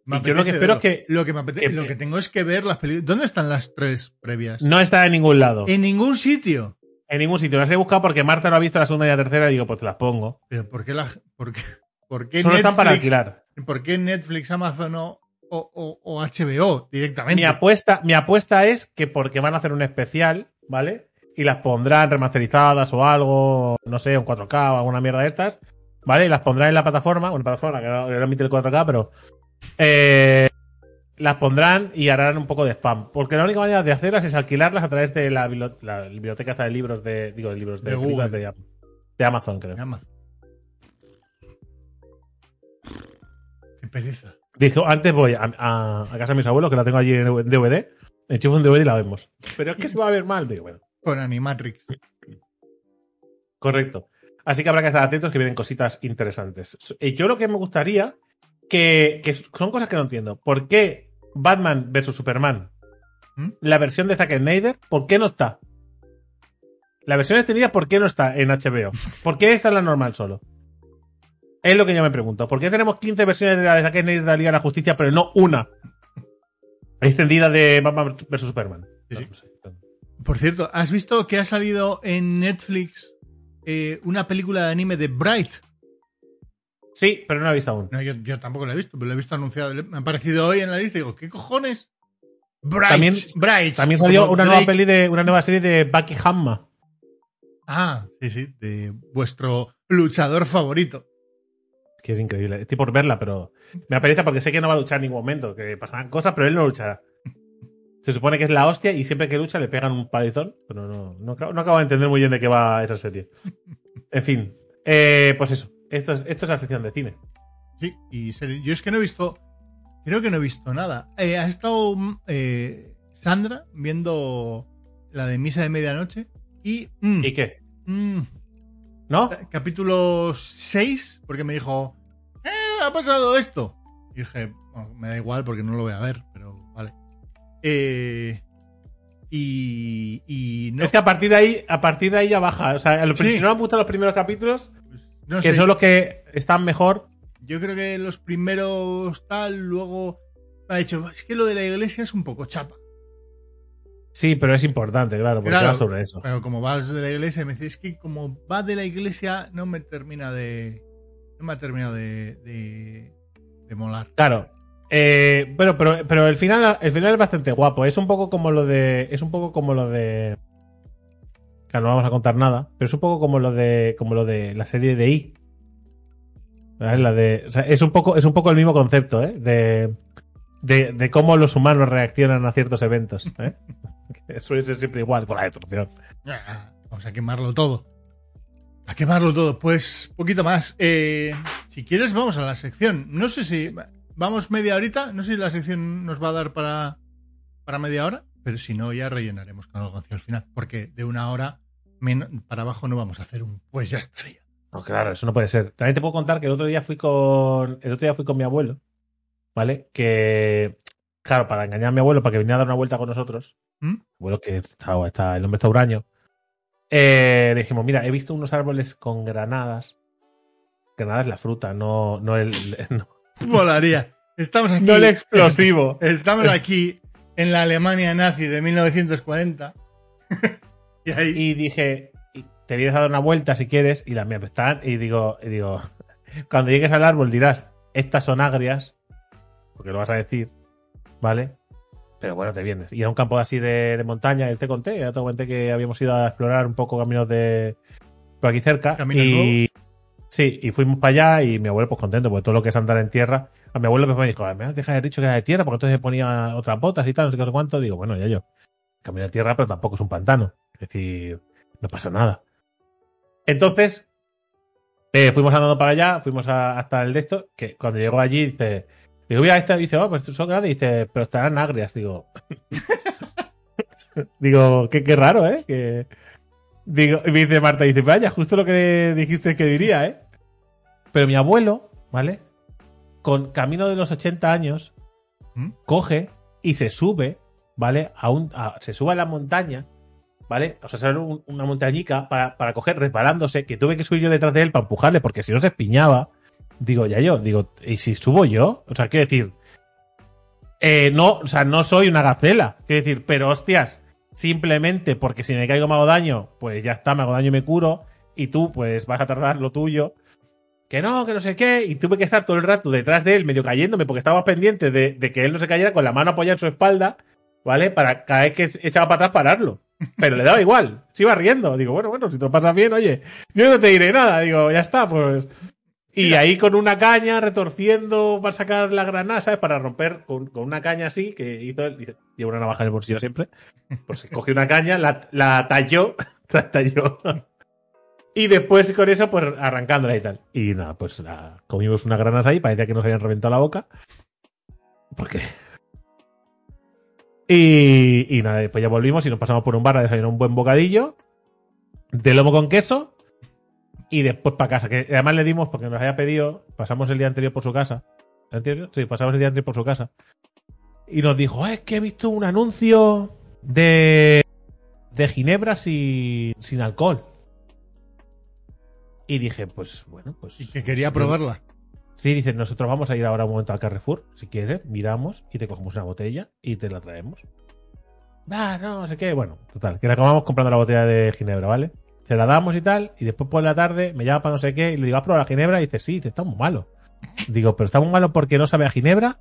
Me yo lo que espero verlo. es que- Lo que, me apetece- que- lo que tengo es que ver las películas. ¿Dónde están las tres previas? No está en ningún lado. En ningún sitio. En ningún sitio. Las he buscado porque Marta no ha visto la segunda y la tercera y digo, pues te las pongo. Pero ¿por qué, la, por qué, por qué Solo están para Netflix- alquilar. ¿Por qué Netflix, Amazon o, o- o- o HBO directamente? Mi apuesta, mi apuesta es que porque van a hacer un especial, ¿vale? Y las pondrán remasterizadas o algo, no sé, un 4K o alguna mierda de estas, ¿vale? Y las pondrán en la plataforma, una plataforma que no, emite el 4K, pero eh, las pondrán y harán un poco de spam. Porque la única manera de hacerlas es alquilarlas a través de la, bibli- la biblioteca de libros de, digo, de libros de, De Google. de, de Amazon, creo. Amazon. Qué pereza. Dijo, antes voy a, a- a casa de mis abuelos, que la tengo allí en DVD, enchufo un DVD y la vemos. Pero es que se va a ver mal, digo, bueno. Con Animatrix. Correcto. Así que habrá que estar atentos que vienen cositas interesantes. Y yo lo que me gustaría, que, que son cosas que no entiendo. ¿Por qué Batman vs Superman, ¿Mm? la versión de Zack Snyder, por qué no está? La versión extendida, ¿por qué no está en HBO? ¿Por qué está en la normal solo? Es lo que yo me pregunto. ¿Por qué tenemos 15 versiones de la de Zack Snyder de la Liga de la Justicia, pero no una extendida de Batman vs Superman? Sí, sí. No sé. Por cierto, ¿has visto que ha salido en Netflix eh, una película de anime de Bright? Sí, pero no la he visto aún. No, yo, yo tampoco la he visto, pero la he visto anunciado. Me ha aparecido hoy en la lista y digo, ¿qué cojones? Bright. También- Bright. También salió una nueva peli de una nueva serie de Bucky Hamma. Ah, sí, sí, de vuestro luchador favorito. Que es increíble. Estoy por verla, pero me apetece porque sé que no va a luchar en ningún momento, que pasarán cosas, pero él no luchará. Se supone que es la hostia y siempre que lucha le pegan un palizón, pero no, no, acabo- no acabo de entender muy bien de qué va esa serie. En fin, eh, pues eso. Esto es, esto es la sección de cine. Sí, y serie- yo es que no he visto, creo que no he visto nada. Eh, ha estado eh, Sandra viendo la de Misa de Medianoche y... mm, ¿Y qué? mm, ¿No? capítulo 6, porque me dijo, ¡eh! Ha pasado esto. Y dije, "Bueno, me da igual porque no lo voy a ver, pero vale. Eh, y, y no, Es que a partir de ahí, a partir de ahí ya baja. O sea, Sí. si no me gustan los primeros capítulos, pues, no que sé, son los que están mejor. yo creo que los primeros tal, luego ha dicho, es que lo de la iglesia es un poco chapa. Sí, pero es importante, claro, porque Claro. va sobre eso. Pero como va de la iglesia, me dice, es que como va de la iglesia, no me termina de. No me ha terminado de. de, de molar. Claro. Eh, bueno, pero, pero el final, el final es bastante guapo. Es un poco como lo de. Es un poco como lo de. Claro, no vamos a contar nada. Pero es un poco como lo de. como lo de la serie de I. ¿Sabes? La de. o sea, es un poco, es un poco el mismo concepto, ¿eh? De. De, de cómo los humanos reaccionan a ciertos eventos. ¿eh? Que suele ser siempre igual con la destrucción. Vamos a quemarlo todo. A quemarlo todo. Pues poquito más. Eh, si quieres, vamos a la sección. No sé si. Vamos media horita. No sé si la sección nos va a dar para, para media hora. Pero si no, ya rellenaremos con algo hacia el final. Porque de una hora para abajo no vamos a hacer un. Pues ya estaría. No, claro, eso no puede ser. También te puedo contar que el otro día fui con. El otro día fui con mi abuelo. ¿Vale? Que. Claro, para engañar a mi abuelo, para que viniera a dar una vuelta con nosotros. ¿Mm? Abuelo que está, está- el hombre está huraño. Eh, le dijimos, mira, he visto unos árboles con granadas. Granada es la fruta, no, no el. No, Volaría. Estamos aquí. no el explosivo. Estamos aquí en la Alemania nazi de 1940. Y ahí, y dije, te vienes a dar una vuelta si quieres, y las mías están, y digo, y digo, cuando llegues al árbol dirás, estas son agrias, porque lo vas a decir, ¿vale? Pero bueno, te vienes. Y era un campo así de, de montaña, te conté, ya te conté que habíamos ido a explorar un poco caminos de por aquí cerca. ¿Caminos y sí, y fuimos para allá y mi abuelo pues contento, porque todo lo que es andar en tierra, a mi abuelo me dijo, me has dejado dicho que era de tierra, porque entonces ponía otras botas y tal, no sé qué, no sé cuánto. Digo, bueno, ya yo, camino de tierra, pero tampoco es un pantano. Es decir, no pasa nada. Entonces, eh, fuimos andando para allá, fuimos a- hasta el de esto, que cuando llegó allí, dice, digo, mira, este dice, oh, pues son grandes, dice, pero estarán agrias, digo. digo, qué, qué raro, ¿eh? Que... Digo, y me dice Marta, dice, vaya, justo lo que dijiste que diría, ¿eh? Pero mi abuelo, ¿vale? Con camino de los 80 años, ¿Mm? coge y se sube, ¿vale? A un, a- se sube a la montaña, ¿vale? O sea, sale un- una montañica para, para coger, reparándose, que tuve que subir yo detrás de él para empujarle, porque si no se espiñaba. Digo, ya yo, digo, ¿y si subo yo? O sea, quiero decir, eh, no, o sea, no soy una gacela, quiero decir, pero hostias, simplemente porque si me caigo me hago daño, pues ya está, me hago daño y me curo, y tú, pues vas a tardar lo tuyo. Que no, que no sé qué, y tuve que estar todo el rato detrás de él, medio cayéndome, porque estaba pendiente de, que él no se cayera con la mano apoyada en su espalda, ¿vale? Para cada vez que echaba para atrás pararlo. Pero le daba igual, se iba riendo. Digo, bueno, bueno, si te lo pasas bien, oye, yo no te diré nada. Digo, ya está, pues. Y ahí con una caña, retorciendo para sacar la granada, ¿sabes? Para romper con, con una caña así, que hizo él. Lleva una navaja en el bolsillo siempre. Pues cogió una caña, la, la talló, la talló. Y después con eso, pues arrancándola y tal. Y nada, pues la- comimos unas granadas ahí, parecía que nos habían reventado la boca. Porque. Y, y nada, después ya volvimos y nos pasamos por un bar a desayunar un buen bocadillo de lomo con queso y después para casa. Que además le dimos, porque nos había pedido, pasamos el día anterior por su casa. ¿El anterior? Sí, pasamos el día anterior por su casa. Y nos dijo, "Ah, es que he visto un anuncio de, de ginebra sin, sin alcohol. Y dije, pues bueno, pues. y que quería sí, probarla. Sí, dice, nosotros vamos a ir ahora un momento al Carrefour, si quieres, miramos y te cogemos una botella y te la traemos. Ah, no, no sé qué. Bueno, total, que la acabamos comprando la botella de ginebra, ¿vale? Se la damos y tal, y después por la tarde me llama para no sé qué y le digo, ¿has probado la ginebra? Y dice, sí, dice, está muy malo. Digo, ¿pero está muy malo porque no sabe a ginebra?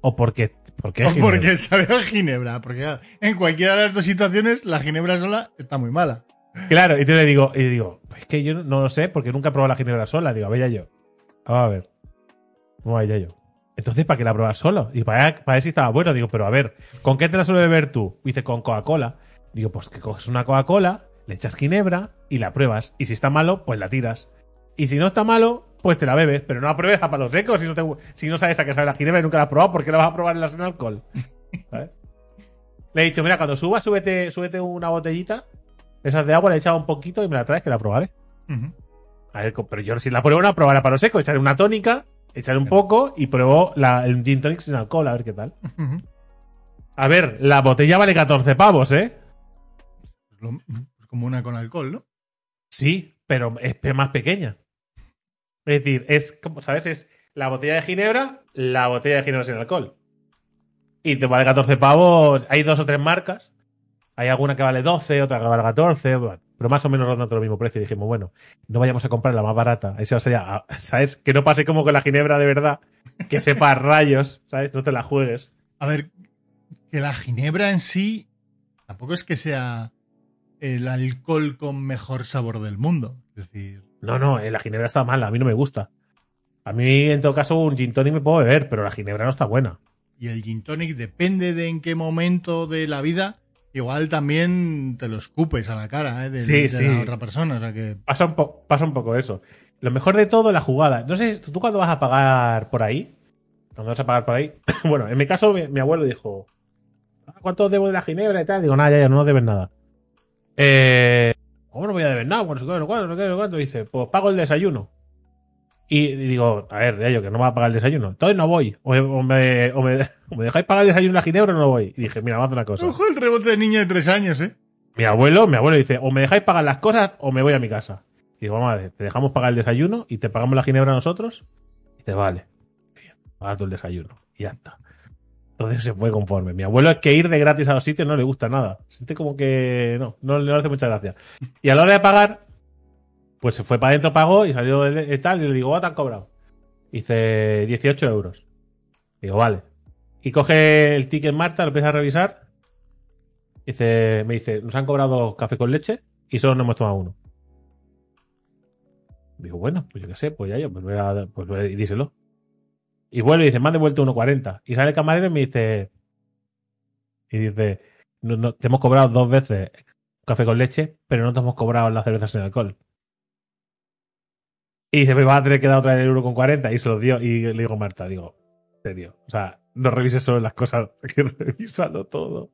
¿O porque, porque O ginebra? porque sabe a ginebra. Porque en cualquiera de las dos situaciones, la ginebra sola está muy mala. Claro, y entonces le digo, y digo, es que yo no lo sé porque nunca he probado la ginebra sola. Digo, a ver ya yo. Vamos a ver. Vamos a ver ya yo. Entonces, ¿para qué la pruebas solo? Y para, para ver si estaba bueno. Digo, pero a ver, ¿con qué te la suele beber tú? Dice, con Coca-Cola. Digo, pues que coges una Coca-Cola, le echas ginebra y la pruebas. Y si está malo, pues la tiras. Y si no está malo, pues te la bebes. Pero no la pruebes a palos secos si no, te- si no sabes a qué sabe la ginebra y nunca la has probado. ¿Por qué la vas a probar en la sin alcohol? Le he dicho, mira, cuando subas, súbete, súbete una botellita, esas de agua, le he echado un poquito y me la traes que la probaré. A ver, pero yo si la pruebo, la probaré a palo seco. Echaré una tónica, echaré un poco y pruebo la, el gin tonic sin alcohol, a ver qué tal. A ver, la botella vale 14 pavos, ¿eh? Lo- como una con alcohol, ¿no? Sí, pero es más pequeña. Es decir, es como, ¿sabes? Es la botella de ginebra, la botella de ginebra sin alcohol. Y te vale 14 pavos. Hay dos o tres marcas. Hay alguna que vale 12, otra que vale 14, bueno, pero más o menos rondan todo el mismo precio. Y dijimos, bueno, no vayamos a comprar la más barata. Eso sería, ah, ¿sabes? Que no pase como con la ginebra de verdad, que sepa rayos, ¿sabes? No te la juegues. A ver, que la ginebra en sí tampoco es que sea el alcohol con mejor sabor del mundo. Es decir, No, no, eh, la ginebra está mala, a mí no me gusta. A mí, en todo caso, un gin tonic me puedo beber, pero la ginebra no está buena. y el gin tonic depende de en qué momento de la vida, igual también te lo escupes a la cara ¿eh? de, Sí, de sí. la otra persona. O sea que Pasa un, po- pasa un poco eso. Lo mejor de todo, la jugada. No sé, ¿tú cuando vas a pagar por ahí? Cuando vas a pagar por ahí. bueno, en mi caso, mi, mi abuelo dijo: "Ah, ¿Cuánto debo de la ginebra y tal? Digo, nada, ya, ya, no debes nada. Eh. ¿Cómo no voy a deber nada? Bueno, no sé qué, no sé. Dice, pues pago el desayuno. Y, y digo, a ver, yo, que no me va a pagar el desayuno. Entonces no voy. O, me- o me, o, me, o me dejáis pagar el desayuno en la ginebra o no voy. Y dije, mira, vamos a hacer una cosa. Ojo el rebote de niña de tres años, ¿eh? Mi abuelo, mi abuelo dice, o me dejáis pagar las cosas o me voy a mi casa. Y digo, vamos a ver, te dejamos pagar el desayuno y te pagamos la ginebra nosotros. Y dice, vale. Bien, Paga tú el desayuno. Y ya está. Entonces se fue conforme. Mi abuelo es que ir de gratis a los sitios no le gusta nada. Siente como que no, no le hace mucha gracia. Y a la hora de pagar, pues se fue para adentro, pagó y salió de, tal. Y le digo, ¿cuánto han cobrado? Dice 18 euros. Digo, vale. Y coge el ticket Marta, lo empieza a revisar. Dice, me dice, nos han cobrado café con leche y solo nos hemos tomado uno. Digo, bueno, pues yo qué sé, pues ya yo, pues voy a, pues voy a- díselo. Y vuelve y dice, me han devuelto 1.40. Y sale el camarero y me dice, y dice, no, no, te hemos cobrado dos veces café con leche, pero no te hemos cobrado las cervezas sin alcohol. Y dice, me vas a tener que dar otra vez el euro con 40 y se lo dio. Y le digo Marta, digo, en serio, o sea, no revises solo las cosas, que revísalo todo.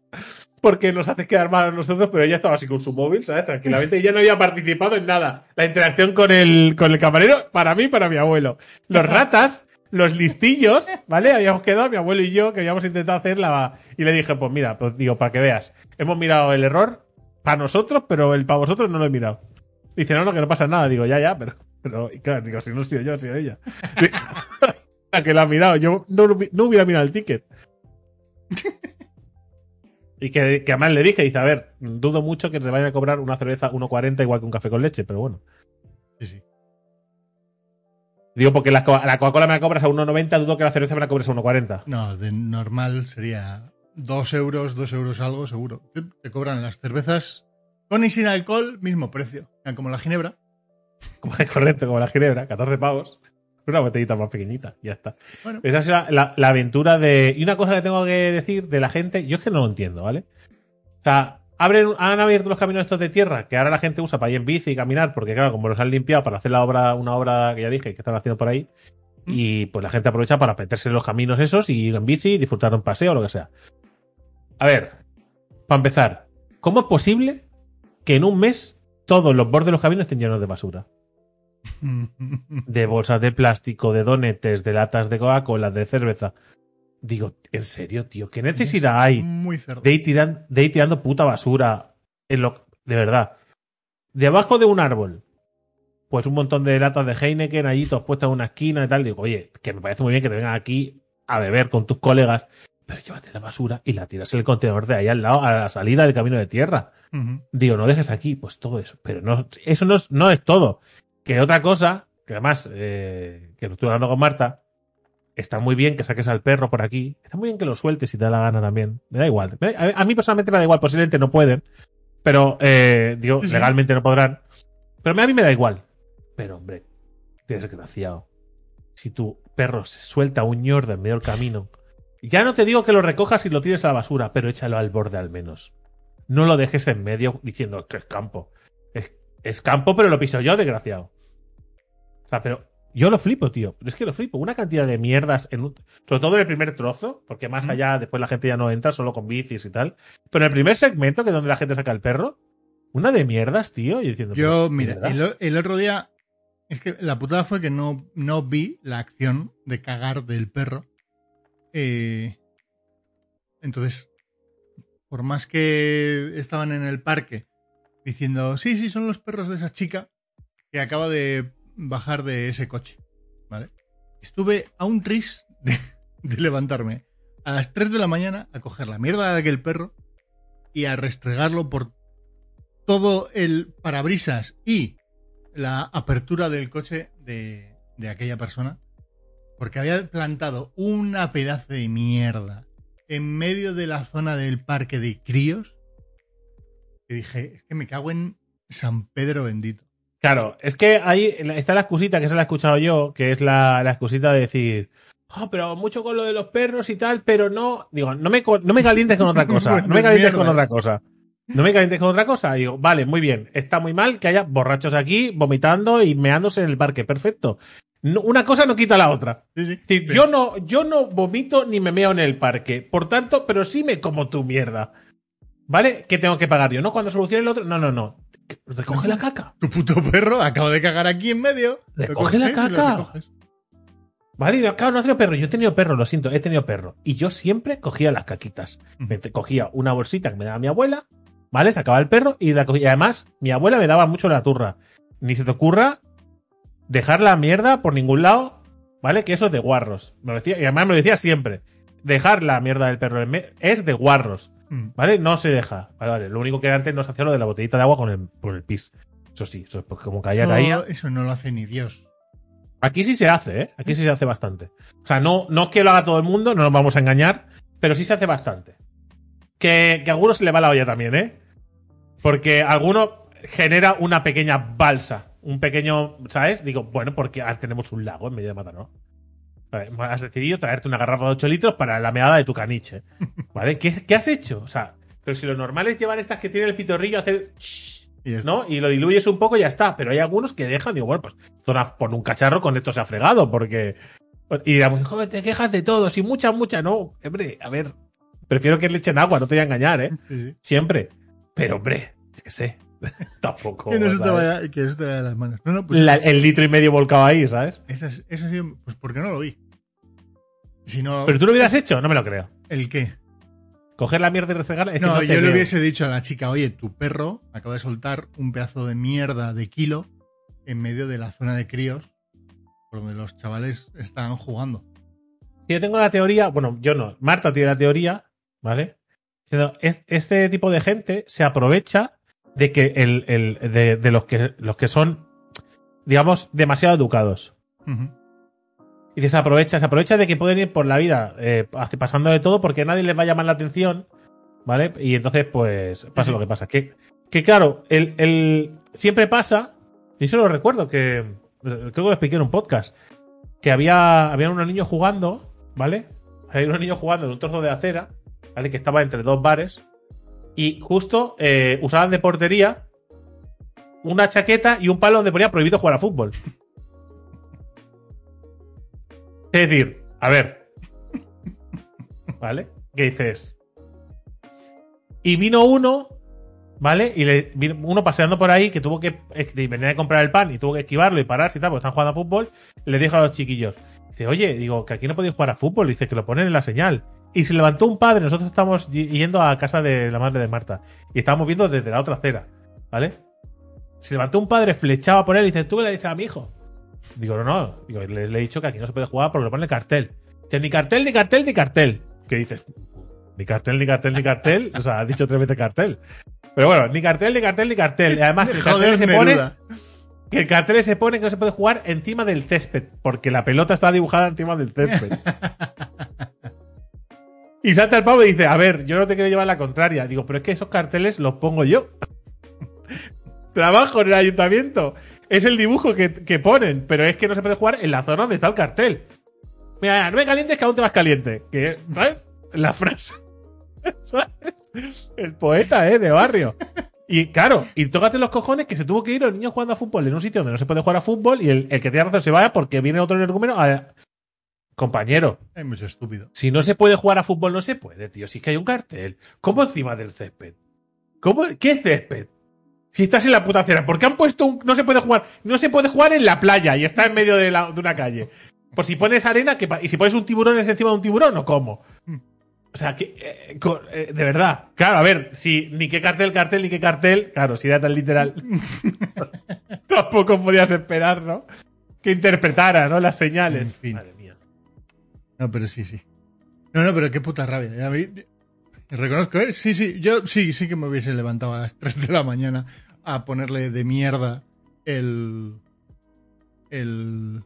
Porque nos haces quedar mal a nosotros, pero ella estaba así con su móvil, ¿sabes? Tranquilamente, y ya no había participado en nada. La interacción con el, con el camarero, para mí, para mi abuelo. Los ratas, los listillos, ¿vale? Habíamos quedado, mi abuelo y yo, que habíamos intentado hacer la... Y le dije, pues mira, pues digo, para que veas, hemos mirado el error para nosotros, pero el para vosotros no lo he mirado. Dice, no, no, que no pasa nada. Digo, ya, ya, pero... pero y claro, digo, si no he sido yo, ha sido ella. La que lo ha mirado. Yo no, no hubiera mirado el ticket. Y que, que además le dije, dice, a ver, dudo mucho que te vayan a cobrar una cerveza 1.40 igual que un café con leche, pero bueno. Digo, porque la, Co- la Coca-Cola me la cobras a 1.90, dudo que la cerveza me la cobres a 1.40. No, de normal sería 2 euros, 2 euros algo, seguro. Te, cobran las cervezas con y sin alcohol, mismo precio. Como la ginebra. Como es correcto, como la ginebra, 14 pavos. Una botellita más pequeñita, ya está. Bueno, Esa es la, la- la aventura de. Y una cosa que tengo que decir de la gente, yo es que no lo entiendo, ¿vale? O sea, abren, han abierto los caminos estos de tierra que ahora la gente usa para ir en bici y caminar, porque claro, como los han limpiado para hacer la obra, una obra que ya dije que están haciendo por ahí, y pues la gente aprovecha para meterse en los caminos esos y ir en bici, disfrutar de un paseo o lo que sea. A ver, para empezar, ¿cómo es posible que en un mes todos los bordes de los caminos estén llenos de basura? de bolsas de plástico, de donetes, de latas de Coca-Cola, de cerveza. Digo, ¿en serio, tío? ¿Qué necesidad hay Muy de ir, tiran- de ir tirando puta basura? En lo, de verdad. Debajo de un árbol, pues un montón de latas de Heineken allí todas puestas en una esquina y tal. Digo, oye, que me parece muy bien que te vengan aquí a beber con tus colegas, pero llévate la basura y la tiras en el contenedor de ahí al lado, a la salida del camino de tierra. Digo, no dejes aquí, pues todo eso. Pero no, eso no es, no es todo. Que otra cosa, que además, eh, que lo estuve hablando con Marta, está muy bien que saques al perro por aquí. Está muy bien que lo sueltes si te da la gana también. Me da igual. A, mí personalmente me da igual, posiblemente no pueden. Pero, eh, digo, sí. legalmente no podrán. Pero a mí me da igual. Pero, hombre, desgraciado. Si tu perro se suelta un ñordo en medio del camino, ya no te digo que lo recojas y lo tires a la basura, pero échalo al borde al menos. No lo dejes en medio diciendo que es campo. Es, es campo, pero lo piso yo, desgraciado. O sea, pero yo lo flipo, tío. Es que lo flipo. Una cantidad de mierdas, en un- sobre todo en el primer trozo, porque más Mm. allá después la gente ya no entra solo con bicis y tal. Pero en el primer segmento, que es donde la gente saca el perro, una de mierdas, tío. Y diciendo, Yo, pero, ¿de mira, el otro día. Es que la putada fue que no, no vi la acción de cagar del perro. Eh, entonces, por más que estaban en el parque diciendo, sí, sí, son los perros de esa chica que acaba de bajar de ese coche. ¿Vale? Estuve a un tris de, levantarme a las 3 de la mañana a coger la mierda de aquel perro y a restregarlo por todo el parabrisas y la apertura del coche de, de aquella persona. Porque había plantado una pedazo de mierda en medio de la zona del parque de críos. Y dije, es que me cago en San Pedro bendito. Claro, es que ahí está la excusita, que se la he escuchado yo, que es la, la excusita de decir, "Ah, pero mucho con lo de los perros y tal, pero no, digo, no me, no me calientes con otra cosa, no me calientes con otra cosa. No me calientes con otra cosa. Digo, vale, muy bien, está muy mal que haya borrachos aquí vomitando y meándose en el parque, perfecto. No- una cosa no quita la otra. Sí, sí. Yo no, yo no vomito ni me meo en el parque, por tanto, pero sí me como tu mierda. ¿Vale? ¿Qué tengo que pagar yo? ¿No? Cuando solucione el otro. No, no, no. Recoge la caca. Tu puto perro acaba de cagar aquí en medio. Recoge la caca. Vale, y claro, no ha tenido perro. Yo he tenido perro, lo siento, he tenido perro. Y yo siempre cogía las caquitas. Me cogía una bolsita que me daba mi abuela, ¿vale? Sacaba el perro y la cogía. Y además, mi abuela me daba mucho la turra. Ni se te ocurra dejar la mierda por ningún lado, ¿vale? Que eso es de guarros. Me lo decía, y además me lo decía siempre. dejar la mierda del perro es de guarros. ¿Vale? No se deja. Vale, vale. Lo único que antes no se hacía lo de la botellita de agua con el, con el pis. Eso sí, eso es porque como caía, Eso, caía. eso no lo hace ni Dios. Aquí sí se hace, ¿eh? Aquí sí se hace bastante. O sea, no, no es que lo haga todo el mundo, no nos vamos a engañar, pero sí se hace bastante. Que, que a algunos se le va la olla también, ¿eh? Porque alguno genera una pequeña balsa, un pequeño, ¿sabes? Digo, bueno, porque tenemos un lago en medio de Mataró. Vale, Has decidido traerte una garrafa de 8 litros para la meada de tu caniche. ¿Vale? ¿Qué, qué has hecho? O sea, pero si lo normal es llevar estas que tienen el pitorrillo, hacer... Y. ¿no? Y lo diluyes un poco y ya está. Pero hay algunos que dejan, digo, bueno, pues zona por un cacharro con esto se ha fregado, porque. Y dirán, joder, te quejas de todo, si mucha, mucha, no. Hombre, a ver, prefiero que le echen agua, no te voy a engañar, ¿eh? Sí, sí. Siempre. Pero, hombre, yo qué sé. Tampoco. Que no se te ¿sabes? vaya, que se te vaya de las manos. No, no, pues La- el litro y medio volcado ahí, ¿sabes? esa, es- esa sí, pues porque no lo vi. Si no, Pero tú lo hubieras hecho, no me lo creo. ¿el qué? Coger la mierda y refregarla. es que No, yo le hubiese dicho a la chica, oye, tu perro acaba de soltar un pedazo de mierda de kilo en medio de la zona de críos por donde los chavales estaban jugando. Yo tengo la teoría, bueno, yo no, Marta tiene la teoría, ¿vale? Este tipo de gente se aprovecha de que el, el- de, de los que los que son, digamos, demasiado educados. Y se aprovecha, se aprovecha de que pueden ir por la vida eh, pasando de todo porque nadie les va a llamar la atención, ¿vale? Y entonces, pues, pasa lo que pasa. Que, que claro, el, el- siempre pasa, y eso lo recuerdo, que creo que lo expliqué en un podcast, que había, había unos niños jugando, ¿vale? Había unos niños jugando en un trozo de acera, ¿vale? Que estaba entre dos bares, y justo eh, usaban de portería una chaqueta y un palo donde ponía prohibido jugar a fútbol. Es decir, a ver. ¿Vale? ¿Qué dices? Y vino uno, ¿vale? Y le, vino uno paseando por ahí que tuvo que. venía a comprar el pan y tuvo que esquivarlo y pararse y tal, porque están jugando a fútbol. Le dijo a los chiquillos: Dice, oye, digo, que aquí no podéis jugar a fútbol. Dice que lo ponen en la señal. Y se levantó un padre. Nosotros estamos yendo a casa de la madre de Marta. Y estábamos viendo desde la otra acera, ¿vale? Se levantó un padre, flechaba por él y dice: ¿Tú le dices a mi hijo? Digo, no, no. Digo, le, le he dicho que aquí no se puede jugar porque lo pone el cartel. Dice, ni cartel, ni cartel, ni cartel. ¿Qué dices? Ni cartel, ni cartel, ni cartel. O sea, ha dicho tres veces cartel. Pero bueno, ni cartel, ni cartel, ni cartel. Y además, el cartel se pone, que el cartel se pone que no se puede jugar encima del césped, porque la pelota está dibujada encima del césped. y salta el pavo y dice, a ver, yo no te quiero llevar la contraria. Digo, pero es que esos carteles los pongo yo. Trabajo en el ayuntamiento. Es el dibujo que, que ponen, pero es que no se puede jugar en la zona donde está el cartel. Mira, no me calientes que aún te vas caliente. Que, ¿Sabes? La frase. ¿Sabes? El poeta, ¿eh? De barrio. Y claro, y tócate los cojones que se tuvo que ir el niño jugando a fútbol en un sitio donde no se puede jugar a fútbol y el, el que tiene razón se vaya porque viene otro energúmeno a... Compañero, Hay mucho estúpido. si no se puede jugar a fútbol, no se puede, tío. Si es que hay un cartel. ¿Cómo encima del césped? ¿Cómo? ¿Qué césped? Si estás en la puta acera, ¿por qué han puesto un... No se puede jugar, no se puede jugar en la playa y está en medio de, la- de una calle. Por si pones arena, ¿qué pa- y si pones un tiburón es encima de un tiburón o cómo? O sea, que, eh, eh, de verdad. Claro, a ver, si ni qué cartel, cartel, ni qué cartel, claro, si era tan literal. tampoco podías esperar, ¿no? Que interpretara, ¿no? Las señales. En fin. Madre mía. No, pero sí, sí. No, no, pero qué puta rabia. A mí, reconozco, ¿eh? Sí, sí, yo sí, sí que me hubiese levantado a las 3 de la mañana a ponerle de mierda el. el.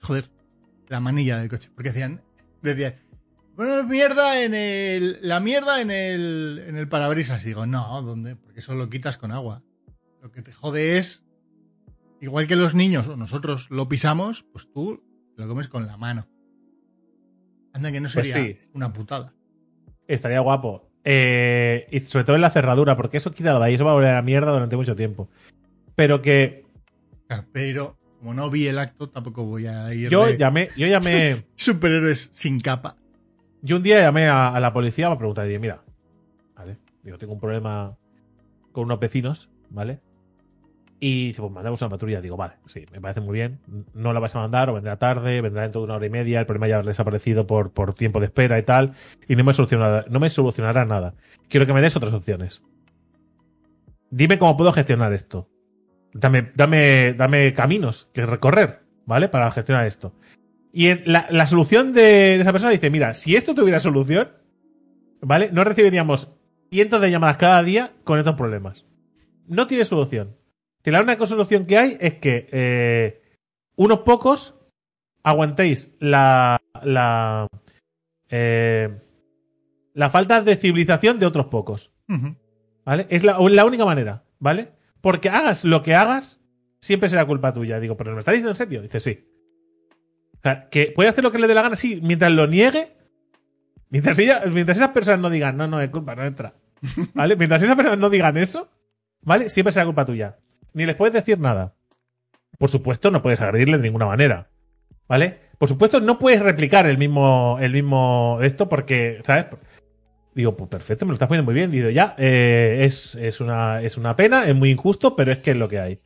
joder, la manilla del coche. Porque decían, decían, bueno, mierda en el. la mierda en el. en el parabrisas. Y digo, no, ¿dónde? Porque eso lo quitas con agua. Lo que te jode es. Igual que los niños o nosotros lo pisamos, pues tú lo comes con la mano. Anda que no Pues sería sí. una putada. Estaría guapo. Eh, y sobre todo en la cerradura, porque eso quita de ahí, eso va a volver a la mierda durante mucho tiempo. Pero que pero como no vi el acto, tampoco voy a ir yo llamé, yo llamé, superhéroes sin capa. yo un día llamé a, a la policía para preguntar, y dije, mira, vale, digo, tengo un problema con unos vecinos, ¿vale? Y dice, pues mandamos una patrulla. Digo, vale, sí, me parece muy bien. No la vais a mandar o vendrá tarde, vendrá dentro de una hora y media. El problema ya ha desaparecido por, por tiempo de espera y tal. Y no me, solucionará, no me solucionará nada. Quiero que me des otras opciones. Dime cómo puedo gestionar esto. Dame, dame, dame caminos que recorrer, ¿vale? Para gestionar esto. Y la, la solución de esa persona dice, mira, si esto tuviera solución, ¿vale? No recibiríamos cientos de llamadas cada día con estos problemas. No tiene solución. Que la única solución que hay es que eh, unos pocos aguantéis la, la, eh, la falta de civilización de otros pocos. ¿Vale? Es la, la única manera, ¿vale? Porque hagas lo que hagas, siempre será culpa tuya. Digo, ¿pero me estás diciendo en serio? Dice, sí. O sea, que puede hacer lo que le dé la gana, sí, mientras lo niegue, mientras, ella, mientras esas personas no digan, no, no, es culpa, no entra. ¿Vale? Mientras esas personas no digan eso, ¿vale? Siempre será culpa tuya. Ni les puedes decir nada. Por supuesto, no puedes agredirle de ninguna manera. ¿Vale? Por supuesto, no puedes replicar el mismo, el mismo esto porque, ¿sabes? Digo, pues perfecto, me lo estás poniendo muy bien. Digo, ya, eh, es, es, una, es una pena, es muy injusto, pero es que es lo que hay.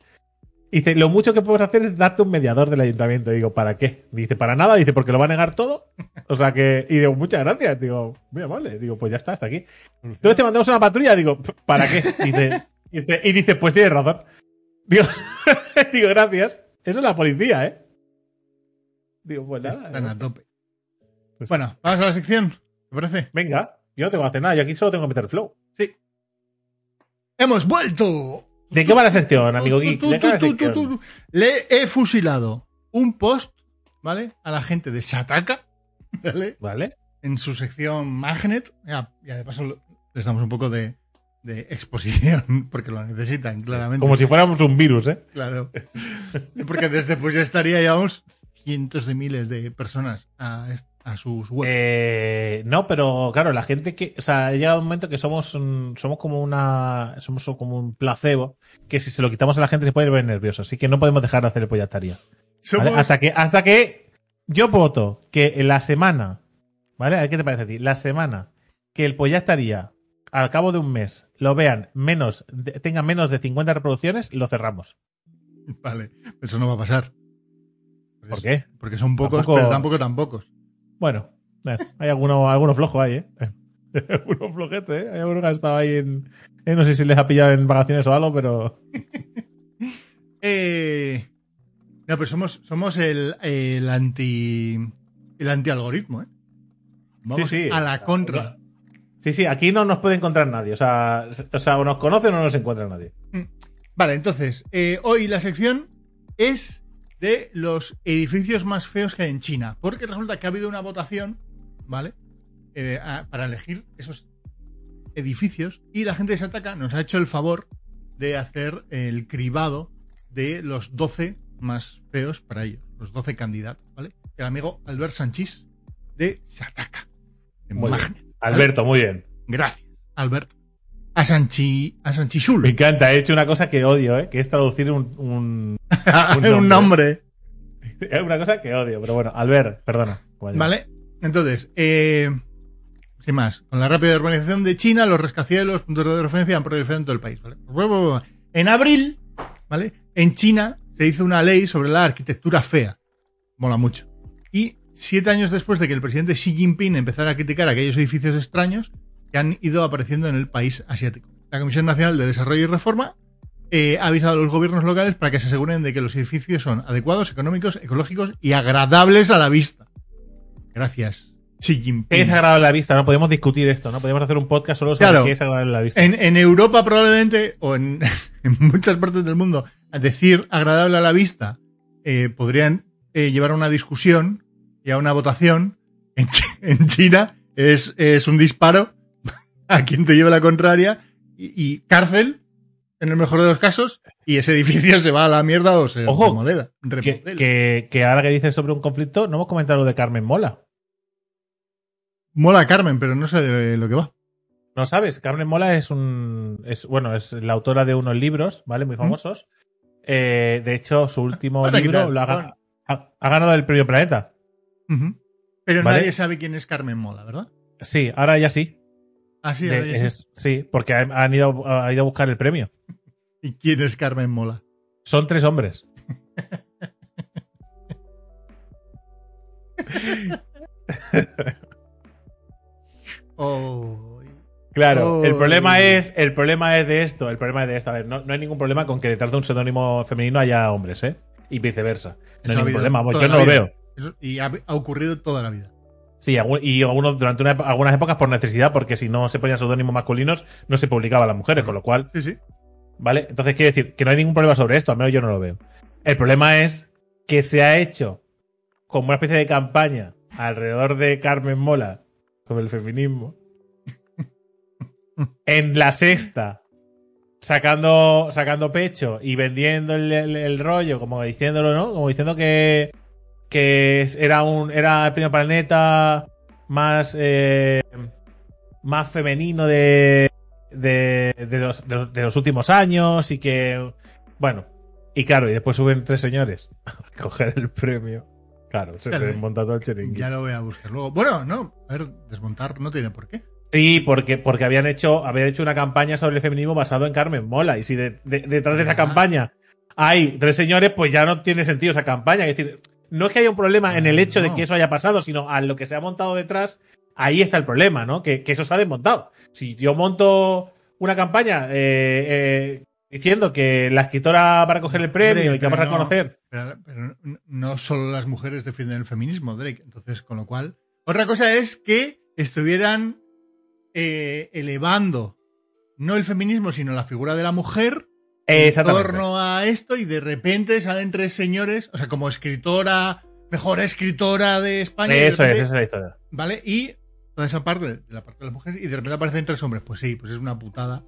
Y dice, lo mucho que puedes hacer es darte un mediador del ayuntamiento. Digo, ¿para qué? Dice, para nada. Dice, porque lo va a negar todo. O sea que, y digo, muchas gracias. Digo, muy amable. Digo, pues ya está, hasta aquí. Entonces te mandamos una patrulla. Digo, ¿para qué? Dice, dice- y dice, pues tienes razón. Digo, digo, gracias. Eso es la policía, ¿eh? Digo, pues nada. Están a tope. Pues- Bueno, vamos a la sección. ¿Te parece? Venga, yo no tengo que hacer nada. Yo aquí solo tengo que meter flow. ¡Hemos vuelto! ¿De qué va la sección, amigo Geek? Le he fusilado un post, ¿vale? A la gente de Shataka, ¿vale? Vale. En su sección Magnet. Ya, ya de paso les damos un poco de, de exposición, porque lo necesitan, claramente. Como si fuéramos un virus, ¿eh? Claro. Porque desde pues ya estaría, llevamos cientos de miles de personas a, a sus webs. Eh, no, pero claro, la gente que. O sea, ha llegado un momento que somos, un- somos como una. Somos como un placebo que si se lo quitamos a la gente se puede ver nervioso. Así que no podemos dejar de hacer el pollastaría. ¿vale? Somos- Hasta que, hasta que yo voto que en la semana. ¿Vale? A ver qué te parece a ti. La semana que el pollastaría al cabo de un mes lo vean menos, de- tengan menos de 50 reproducciones, lo cerramos. Vale, eso no va a pasar. ¿Por qué? Porque son pocos, Tampoco- pero tampoco tan pocos. Bueno, eh, hay alguno, alguno flojo ahí, ¿eh? alguno flojete, ¿eh? Hay alguno que ha estado ahí en, eh, No sé si les ha pillado en vacaciones o algo, pero... Eh, no, pero somos, somos el, el anti. El anti-algoritmo, ¿eh? Vamos Sí, sí. a la contra. Sí, sí, aquí no nos puede encontrar nadie. O sea, o sea o nos conoce o no nos encuentra nadie. Vale, entonces, eh, hoy la sección es de los edificios más feos que hay en China. Porque resulta que ha habido una votación, ¿vale? Eh, a- para elegir esos edificios. Y la gente de Sataka nos ha hecho el favor de hacer el cribado de los 12 más feos para ellos. Los 12 candidatos, ¿vale? El amigo Albert Sanchís de Sataka. de Muy bien. Alberto, muy bien. Gracias, Albert. A Sanchi, a Sanchisul. Me encanta, he hecho una cosa que odio, ¿eh? Que es traducir un... un... un nombre. Es una cosa que odio, pero bueno, Albert, perdona. Vaya. Vale. Entonces, eh, sin más, con la rápida urbanización de China, los rascacielos, puntos de referencia han proliferado en todo el país. ¿vale? En abril, ¿vale? En China se hizo una ley sobre la arquitectura fea. Mola mucho. Y siete años después de que el presidente Xi Jinping empezara a criticar aquellos edificios extraños que han ido apareciendo en el país asiático. La Comisión Nacional de Desarrollo y Reforma eh, ha avisado a los gobiernos locales para que se aseguren de que los edificios son adecuados, económicos, ecológicos y agradables a la vista. Gracias, Xi Jinping. ¿Qué es agradable a la vista? No podemos discutir esto, ¿no? Podemos hacer un podcast solo sobre Claro. qué es agradable a la vista. En, en Europa probablemente, o en, en muchas partes del mundo, decir agradable a la vista, eh, podrían eh, llevar a una discusión y a una votación. En, Chi- en China es, es un disparo a quien te lleve la contraria y, y cárcel, en el mejor de los casos, y ese edificio se va a la mierda o se Ojo, remodela. Que, remodela. que, que ahora que dices sobre un conflicto, no hemos comentado lo de Carmen Mola. Mola Carmen, pero no sé de lo que va. No sabes, Carmen Mola es un. Es, bueno, es la autora de unos libros, ¿vale? Muy famosos. Eh, de hecho, su último Ahora, ¿qué libro lo ha ganado el premio Planeta. Pero Vale. nadie sabe quién es Carmen Mola, ¿verdad? Sí, ahora ya sí. Ah, sí, ahora ya sí. es- sí, porque han, ido, a buscar el premio. ¿Y quién es Carmen Mola? Son tres hombres. Oh. Claro, el problema es, el problema es de esto, el problema es de esto. A ver, no, no hay ningún problema con que detrás de un seudónimo femenino haya hombres, ¿eh? Y viceversa. No Eso hay ningún problema, yo no lo veo. Eso- y ha, ha ocurrido toda la vida. Sí, y algunos, durante una, algunas épocas por necesidad, porque si no se ponían seudónimos masculinos, no se publicaba a las mujeres, con lo cual, Sí, sí. ¿vale? Entonces quiere decir que no hay ningún problema sobre esto, al menos yo no lo veo. El problema es que se ha hecho como una especie de campaña alrededor de Carmen Mola sobre el feminismo. en la sexta, sacando, sacando pecho y vendiendo el, el- el rollo, como diciéndolo, ¿no? Como diciendo que, que era un era el primer planeta más eh, más femenino de, de, de los, de, los, de los últimos años y que bueno y claro y después suben tres señores a coger el premio claro se te desmonta todo el chiringuito Ya lo voy a buscar luego. Bueno, no, a ver, desmontar no tiene por qué. Sí, porque, porque habían hecho, habían hecho una campaña sobre el feminismo basado en Carmen Mola. Y si de- de- detrás de esa campaña hay tres señores, pues ya no tiene sentido esa campaña. Es decir, no es que haya un problema en el hecho de No. que eso haya pasado, sino a lo que se ha montado detrás, ahí está el problema, ¿no? Que, que eso se ha desmontado. Si yo monto una campaña eh, eh, diciendo que la escritora va a recoger el premio y que vamos a no. reconocer. Pero, pero no solo las mujeres defienden el feminismo, Drake. Entonces, con lo cual. Otra cosa es que estuvieran eh, elevando no el feminismo, sino la figura de la mujer en torno a esto y de repente salen tres señores, o sea, como escritora, mejor escritora de España. de Eso es, esa es la historia. ¿Vale? Y toda esa parte, de la parte de las mujeres, y de repente aparecen tres hombres. Pues sí, pues es una putada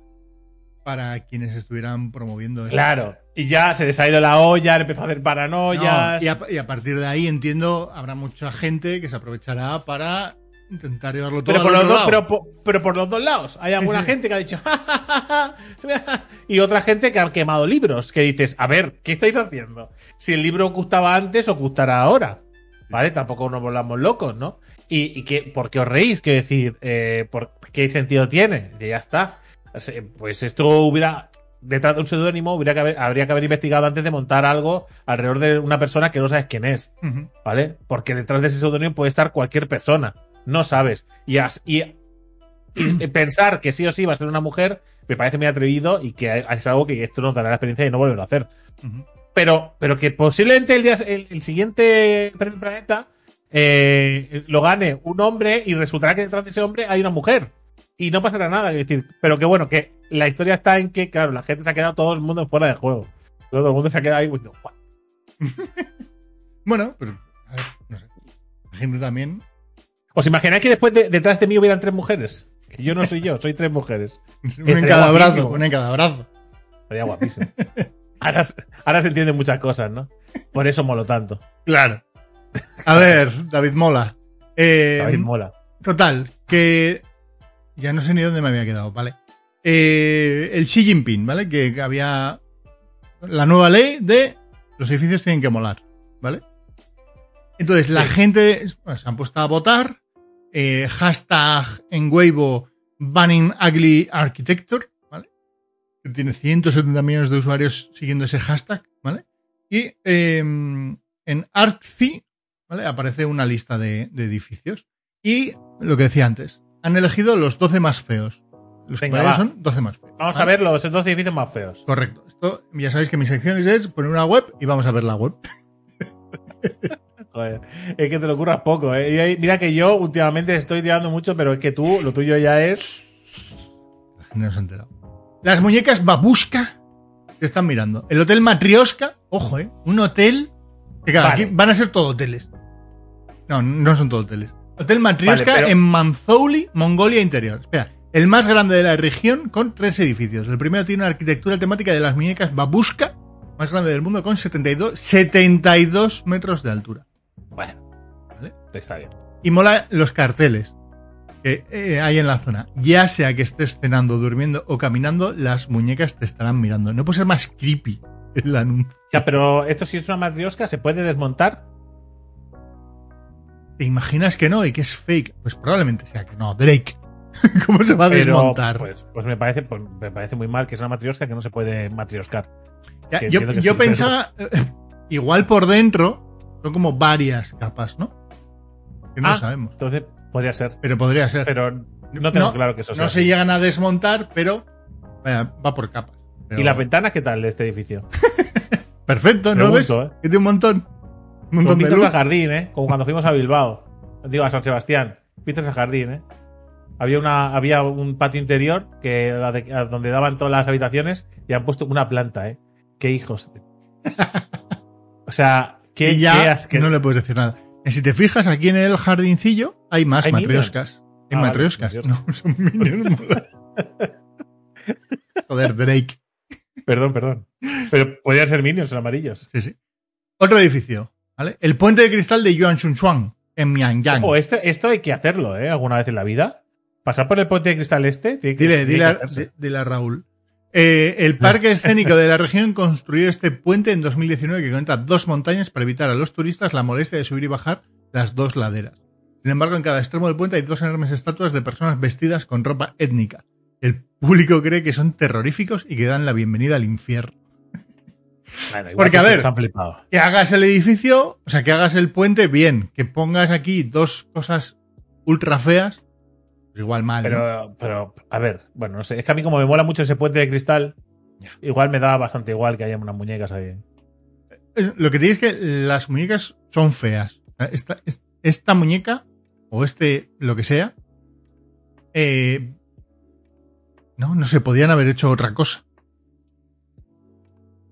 para quienes estuvieran promoviendo eso. Claro. Y ya se les ha ido la olla, empezado a hacer No, paranoias. y, a, y a partir de ahí entiendo, habrá mucha gente que se aprovechará para intentar llevarlo todo Pero por, los dos, pero, po- pero por los dos lados. Hay alguna sí. gente que ha dicho. "Ja, ja, ja, ja", y otra gente que ha quemado libros. Que dices, a ver, ¿qué estáis haciendo? Si el libro gustaba antes o gustará ahora. ¿Vale? Tampoco nos volvamos locos, ¿no? ¿Y, y qué, por qué os reís? Quiero decir, eh, ¿por ¿qué sentido tiene? Y ya está. Pues esto hubiera. Detrás de un seudónimo hubiera que haber- habría que haber investigado antes de montar algo alrededor de una persona que no sabes quién es. ¿vale? Porque detrás de ese seudónimo puede estar cualquier persona. No sabes. Y, as- y, y pensar que sí o sí va a ser una mujer me parece muy atrevido y que es algo que esto nos dará la experiencia de no volverlo a hacer. Pero, pero que posiblemente el, día, el, el siguiente Premio Planeta eh, lo gane un hombre y resultará que detrás de ese hombre hay una mujer. Y no pasará nada. Es decir, pero que bueno, que la historia está en que, claro, la gente se ha quedado todo el mundo fuera de juego. Todo el mundo se ha quedado ahí. pues, no, "What?". Bueno, pero, a ver, no sé. La gente también. ¿Os imagináis que después de- detrás de mí hubieran tres mujeres? Que yo no soy yo, soy tres mujeres. Una en cada brazo, una en cada brazo. Sería guapísimo. Ahora, ahora se entienden muchas cosas, ¿no? Por eso molo tanto. Claro. A ver, David Mola. Eh, David mola. Total, que ya no sé ni dónde me había quedado, ¿vale? Eh, el Xi Jinping, ¿vale? Que, que había la nueva ley de los edificios tienen que molar, ¿vale? Entonces, la Sí. gente bueno, se han puesto a votar. Eh, hashtag en Weibo Banning Ugly Architecture, ¿vale? Que tiene 170 millones de usuarios siguiendo ese hashtag, ¿vale? Y eh, en ArcSci, ¿vale? Aparece una lista de, de edificios. Y lo que decía antes, han elegido los 12 más feos. Los Venga, que va. son 12 más feos. Vamos ¿vale? a ver los dos edificios más feos. Correcto. Esto, ya sabéis que mi sección es poner una web y vamos a ver la web. Joder, es que te lo curras poco, ¿eh? Y mira que yo últimamente estoy tirando mucho, pero es que tú, lo tuyo ya es. La gente no se ha enterado. Las muñecas babushka te están mirando. El hotel Matrioska, ojo, ¿eh? Un hotel. Que claro, Vale. aquí van a ser todo hoteles. No, no son todo hoteles. Hotel Matrioska Vale, pero- en Manzouli, Mongolia Interior. Espera, el más grande de la región con tres edificios. El primero tiene una arquitectura temática de las muñecas babushka, más grande del mundo con 72, 72 metros de altura. Bueno, Vale. está bien. Y mola los carteles que eh, hay en la zona. Ya sea que estés cenando, durmiendo o caminando, las muñecas te estarán mirando. No puede ser más creepy el anuncio. Ya, pero esto si es una matriosca, ¿se puede desmontar? ¿Te imaginas que no y que es fake? Pues probablemente sea que no. Drake. ¿Cómo se va a Pero, desmontar? Pues, pues me parece, pues me parece muy mal que es una matriosca que no se puede matrioscar. Ya, yo yo pensaba, eh, igual por dentro, son como varias capas, ¿no? Que no Ah, sabemos. Entonces, podría ser. Pero podría ser. Pero no tengo claro que eso sea. No se llegan a desmontar, pero vaya, va por capas. Pero- ¿Y las ventanas qué tal de este edificio? Perfecto, ¿no Pregunto, ves? ¿eh? Que tiene un montón. Un montón Con de luz. al jardín, ¿eh? Como cuando fuimos a Bilbao. Digo, a San Sebastián. Vistas al jardín, ¿eh? Había, una, había un patio interior que la de- a donde daban todas las habitaciones y han puesto una planta, ¿eh? Qué hijos. o sea, qué, y ya no le puedes decir nada. Y si te fijas aquí en el jardincillo, hay más ¿Hay matrioscas. Hay Ah, matrioscas. No, son minions. Joder, Drake. Perdón, perdón. Pero podrían ser minions, son amarillos. Sí, sí. Otro edificio, ¿vale? El puente de cristal de Yuan Shunchuan, en Mianyang. Ojo, esto, esto hay que hacerlo, ¿eh? Alguna vez en la vida. Pasar por el puente de cristal este. tiene que- Dile, tiene dile, que a, dile a Raúl. Eh, el parque escénico de la región construyó este puente en 2019 que conecta dos montañas para evitar a los turistas la molestia de subir y bajar las dos laderas. Sin embargo, en cada extremo del puente hay dos enormes estatuas de personas vestidas con ropa étnica. El público cree que son terroríficos y que dan la bienvenida al infierno. Bueno, Porque, a ver. Que hagas el edificio, o sea, que hagas el puente, bien. Que pongas aquí dos cosas ultra feas, igual mal. ¿no? Pero, pero, a ver, bueno, no sé. Es que a mí, como me mola mucho ese puente de cristal, igual me da bastante igual que haya unas muñecas ahí. Lo que te digo es que las muñecas son feas. Esta, es- esta muñeca, o este, lo que sea, eh, no, no se podían haber hecho otra cosa.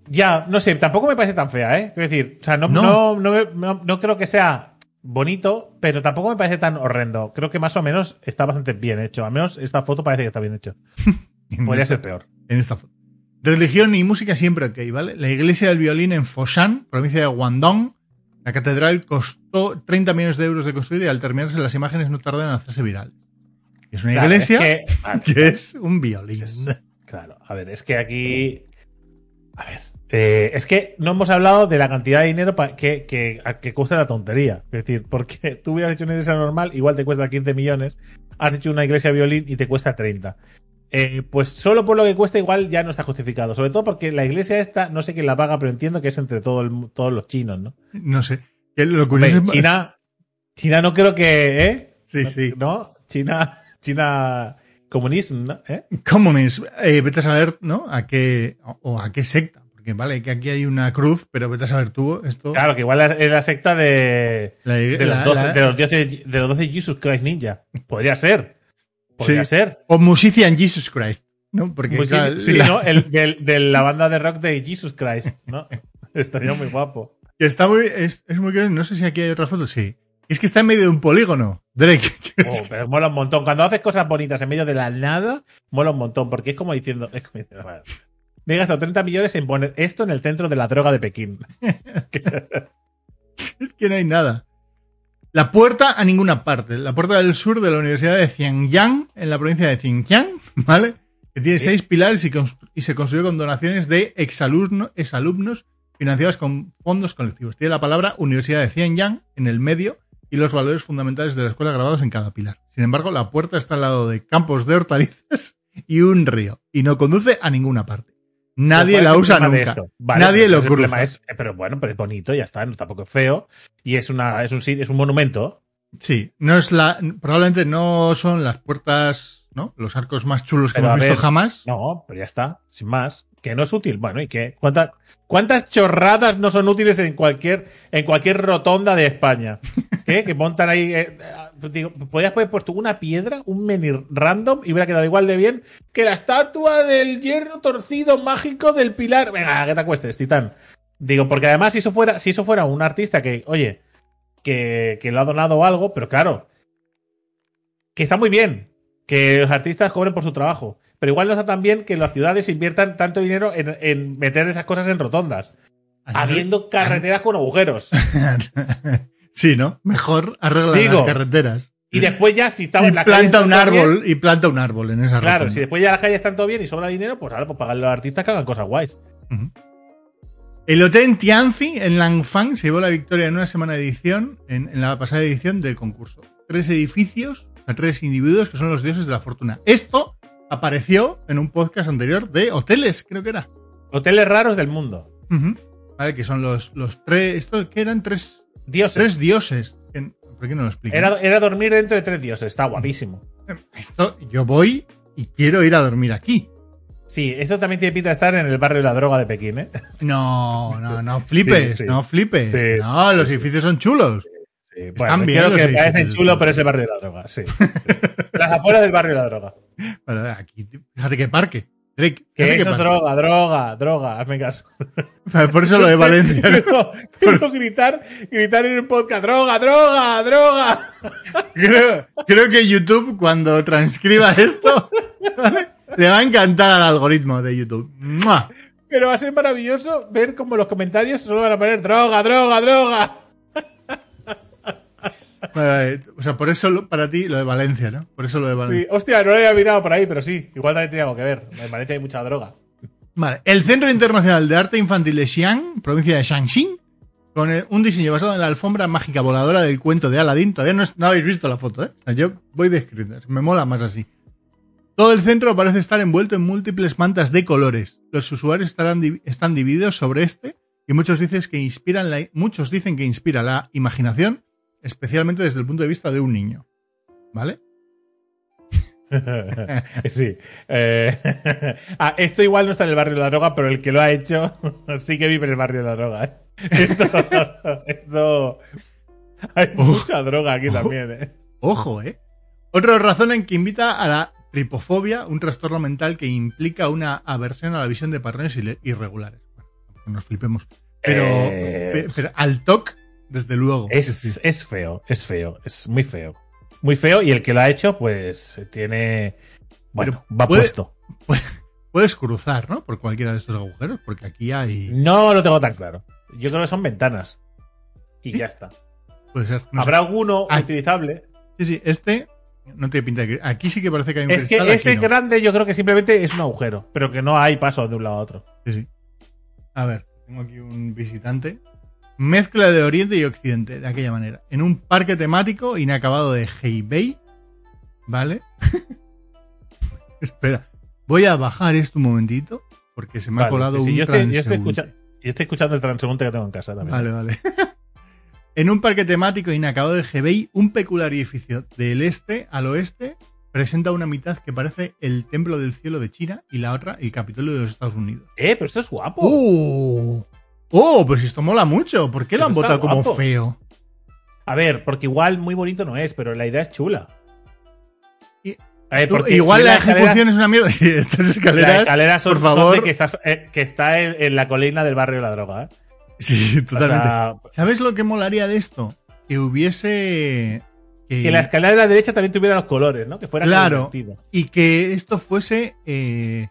Ya, no sé, tampoco me parece tan fea, ¿eh? Quiero decir, o sea, no, No. no- no creo que sea bonito, pero tampoco me parece tan horrendo. Creo que más o menos está bastante bien hecho. Al menos esta foto parece que está bien hecho. Podría esta- ser peor. En esta foto. Religión y música siempre ok, ¿vale? La iglesia del violín en Foshan, provincia de Guangdong. La catedral costó 30 millones de euros de construir y al terminarse las imágenes no tardan en hacerse viral. Es una Claro, iglesia es que- vale, que es un violín. Claro, a ver, es que aquí. A ver. Eh, es que no hemos hablado de la cantidad de dinero que, que, que cuesta la tontería. Es decir, porque tú hubieras hecho una iglesia normal, igual te cuesta 15 millones. Has hecho una iglesia violín y te cuesta 30. Eh, pues solo por lo que cuesta, igual ya no está justificado. Sobre todo porque la iglesia esta, no sé quién la paga, pero entiendo que es entre todo el todos los chinos, ¿no? No sé. Lo curioso China, China no creo que, ¿eh? Sí, sí. ¿No? China, China comunismo, ¿no? ¿Eh? Comunes, eh, vete a saber, ¿no? A qué, o a qué secta. Porque vale, que aquí hay una cruz, pero vete a saber tú esto. Claro, que igual es la secta de, la- de, los la- 12, la- de los 12 de los 12 Jesus Christ Ninja. Podría ser. Podría Sí. ser. O Musician Jesus Christ, ¿no? Porque Pues sí, claro, sí, la- ¿no? El, del- de la banda de rock de Jesus Christ, ¿no? Estaría muy guapo. que está muy, es, es muy curioso. No sé si aquí hay otra foto, sí. Es que está en medio de un polígono, Drake. Oh, pero mola un montón. Cuando haces cosas bonitas en medio de la nada, mola un montón. Porque es como diciendo. Es como diciendo, bueno, me he gastado 30 millones en poner esto en el centro de la droga de Pekín. Es que no hay nada. La puerta a ninguna parte. La puerta del sur de la Universidad de Xianyang, en la provincia de Xinjiang, ¿vale? Que tiene Sí. seis pilares y se construyó con donaciones de exalumno- exalumnos financiadas con fondos colectivos. Tiene la palabra Universidad de Xianyang en el medio y los valores fundamentales de la escuela grabados en cada pilar. Sin embargo, la puerta está al lado de campos de hortalizas y un río y no conduce a ninguna parte. Nadie ¿Cuál es la usa nunca. Vale, Nadie lo eh, pero bueno, pero es bonito, ya está, no tampoco es feo. Y es una, es un es un monumento. Sí, no es la, probablemente no son las puertas, ¿no? Los arcos más chulos que hemos visto jamás. No, pero ya está, sin más. Que no es útil. Bueno, ¿y qué? ¿Cuántas, cuántas chorradas no son útiles en cualquier, en cualquier rotonda de España? Que montan ahí. eh, eh, digo, podrías haber puesto una piedra, un menir random, y hubiera quedado igual de bien que la estatua del hierro torcido mágico del pilar. Venga, que te acuestes, titán. Digo, porque además, si eso fuera, si eso fuera un artista que, oye, que, que le ha donado algo, pero claro, que está muy bien que los artistas cobren por su trabajo. Pero igual no está tan bien que las ciudades inviertan tanto dinero en, en meter esas cosas en rotondas, habiendo carreteras con agujeros. sí, ¿no? Mejor arregla Digo, las carreteras. Y después ya, si Y en la calle planta un todo bien, árbol, y planta un árbol en esa claro, rotonda. si después ya las calles están todo bien y sobra dinero, pues ahora pues pagarle a los artistas que hagan cosas guays. El hotel en Tianzi, en Langfang, se llevó la victoria en una semana de edición, en, en la pasada edición del concurso. Tres edificios, o sea, tres individuos que son los dioses de la fortuna. Esto apareció en un podcast anterior de hoteles, creo que era. Hoteles raros del mundo. Vale, que son los, los tres, estos que eran tres, Dioses. tres dioses. ¿Por qué no lo explico? Era, era dormir dentro de tres dioses. Está guapísimo. Esto, yo voy y quiero ir a dormir aquí. Sí, esto también tiene pinta de estar en el barrio de la droga de Pekín, ¿eh? No, no, no flipes, Sí, sí. no flipes. Sí. no, los edificios son chulos. Están bueno, bien creo los que edificios. parecen chulo, pero es el barrio de la droga, sí. Las afueras del barrio de la droga. Bueno, aquí, fíjate qué parque. Drake, Que eso, parque. droga, droga, droga, hazme caso. Por eso lo de Valencia. pero gritar, gritar en un podcast, droga, droga, droga. Creo, creo que YouTube, cuando transcriba esto, ¿vale? le va a encantar al algoritmo de YouTube. ¡Mua! Pero va a ser maravilloso ver cómo los comentarios solo van a poner droga, droga, droga. Vale, O sea, por eso lo- para ti lo de Valencia, ¿no? Por eso lo de Valencia. Sí, hostia, no lo había mirado por ahí, pero sí, igual también tiene algo que ver. En Valencia hay mucha droga. Vale. El Centro Internacional de Arte Infantil de Xi'an, provincia de Shaanxi, con un diseño basado en la alfombra mágica voladora del cuento de Aladdin. Todavía no, es- no habéis visto la foto, ¿eh? O sea, yo voy describiendo. Me mola más así. Todo el centro parece estar envuelto en múltiples mantas de colores. Los usuarios estarán están divididos sobre este y muchos dicen que inspiran la, muchos dicen que inspira la imaginación, especialmente desde el punto de vista de un niño. ¿Vale? sí. Eh, ah, esto igual no está en el barrio de la droga, pero el que lo ha hecho sí que vive en el barrio de la droga. ¿eh? Esto, esto- Hay mucha droga aquí también. ¿eh? Ojo, ¿eh? Otra razón en que invita a la tripofobia, un trastorno mental que implica una aversión a la visión de patrones irregulares. Bueno, nos flipemos. Pero, pe- pero al TOC, desde luego. Es, Sí, es feo, es feo, es muy feo. Muy feo y el que lo ha hecho, pues tiene. Bueno, va puede- puesto. Puedes cruzar, ¿no? Por cualquiera de estos agujeros, porque aquí hay. No lo tengo tan claro. Yo creo que son ventanas. Y ¿Sí? ya está. Puede ser. no sé. Habrá alguno Ah. utilizable. Sí, sí, este no tiene pinta de que. Aquí sí que parece que hay un Es que ese no. grande yo creo que simplemente es un agujero, pero que no hay paso de un lado a otro. Sí, sí. A ver, tengo aquí un visitante. Mezcla de Oriente y Occidente, de aquella manera. En un parque temático inacabado de Heibei. ¿Vale? Espera, voy a bajar esto un momentito, porque se me ha colado un yo, estoy, yo, estoy escucha- yo estoy escuchando el transeúnte que tengo en casa también. Vale, vale. en un parque temático inacabado de Hebei, un peculiar edificio del este al oeste presenta una mitad que parece el Templo del Cielo de China y la otra el Capitolio de los Estados Unidos. Eh, pero esto es guapo. ¡Oh! ¡Oh! Pues esto mola mucho. ¿Por qué lo han votado como guapo. feo? A ver, porque igual muy bonito no es, pero la idea es chula. Y- A ver, Tú- porque Igual la ejecución es una mierda. Y estas Las escaleras. son, por son favor. de que, estás, eh, que está en, en la colina del barrio de la droga. ¿eh? Sí, O totalmente. sea, ¿Sabes lo que molaría de esto? Que hubiese. Que, que la escalera de la derecha también tuviera los colores, ¿no? Que fuera Claro. y que esto fuese. eh,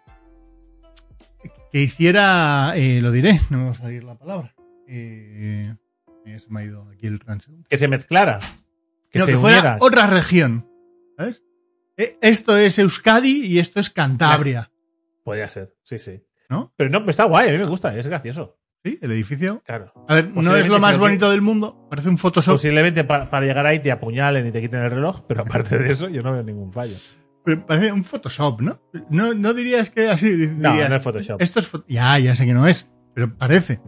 que hiciera. eh, lo diré, no me va a salir la palabra. Eh, se me ha ido aquí el transeúnte. Que se mezclara. Que no, se que fuera uniera. otra región. ¿Sabes? Eh, Esto es Euskadi y esto es Cantabria. Podría ser, sí, sí. ¿No? Pero no, está guay, a mí me gusta, es gracioso. Sí, el edificio. Claro. A ver, no es lo más bonito del mundo. Parece un Photoshop. Posiblemente pa- para, llegar ahí te apuñalen y te quiten el reloj, pero aparte de eso, yo no veo ningún fallo. Pero parece un Photoshop, ¿no? No, no dirías que así. No, dirías, no es Photoshop. Esto es. Ya, ya sé que no es. Pero parece.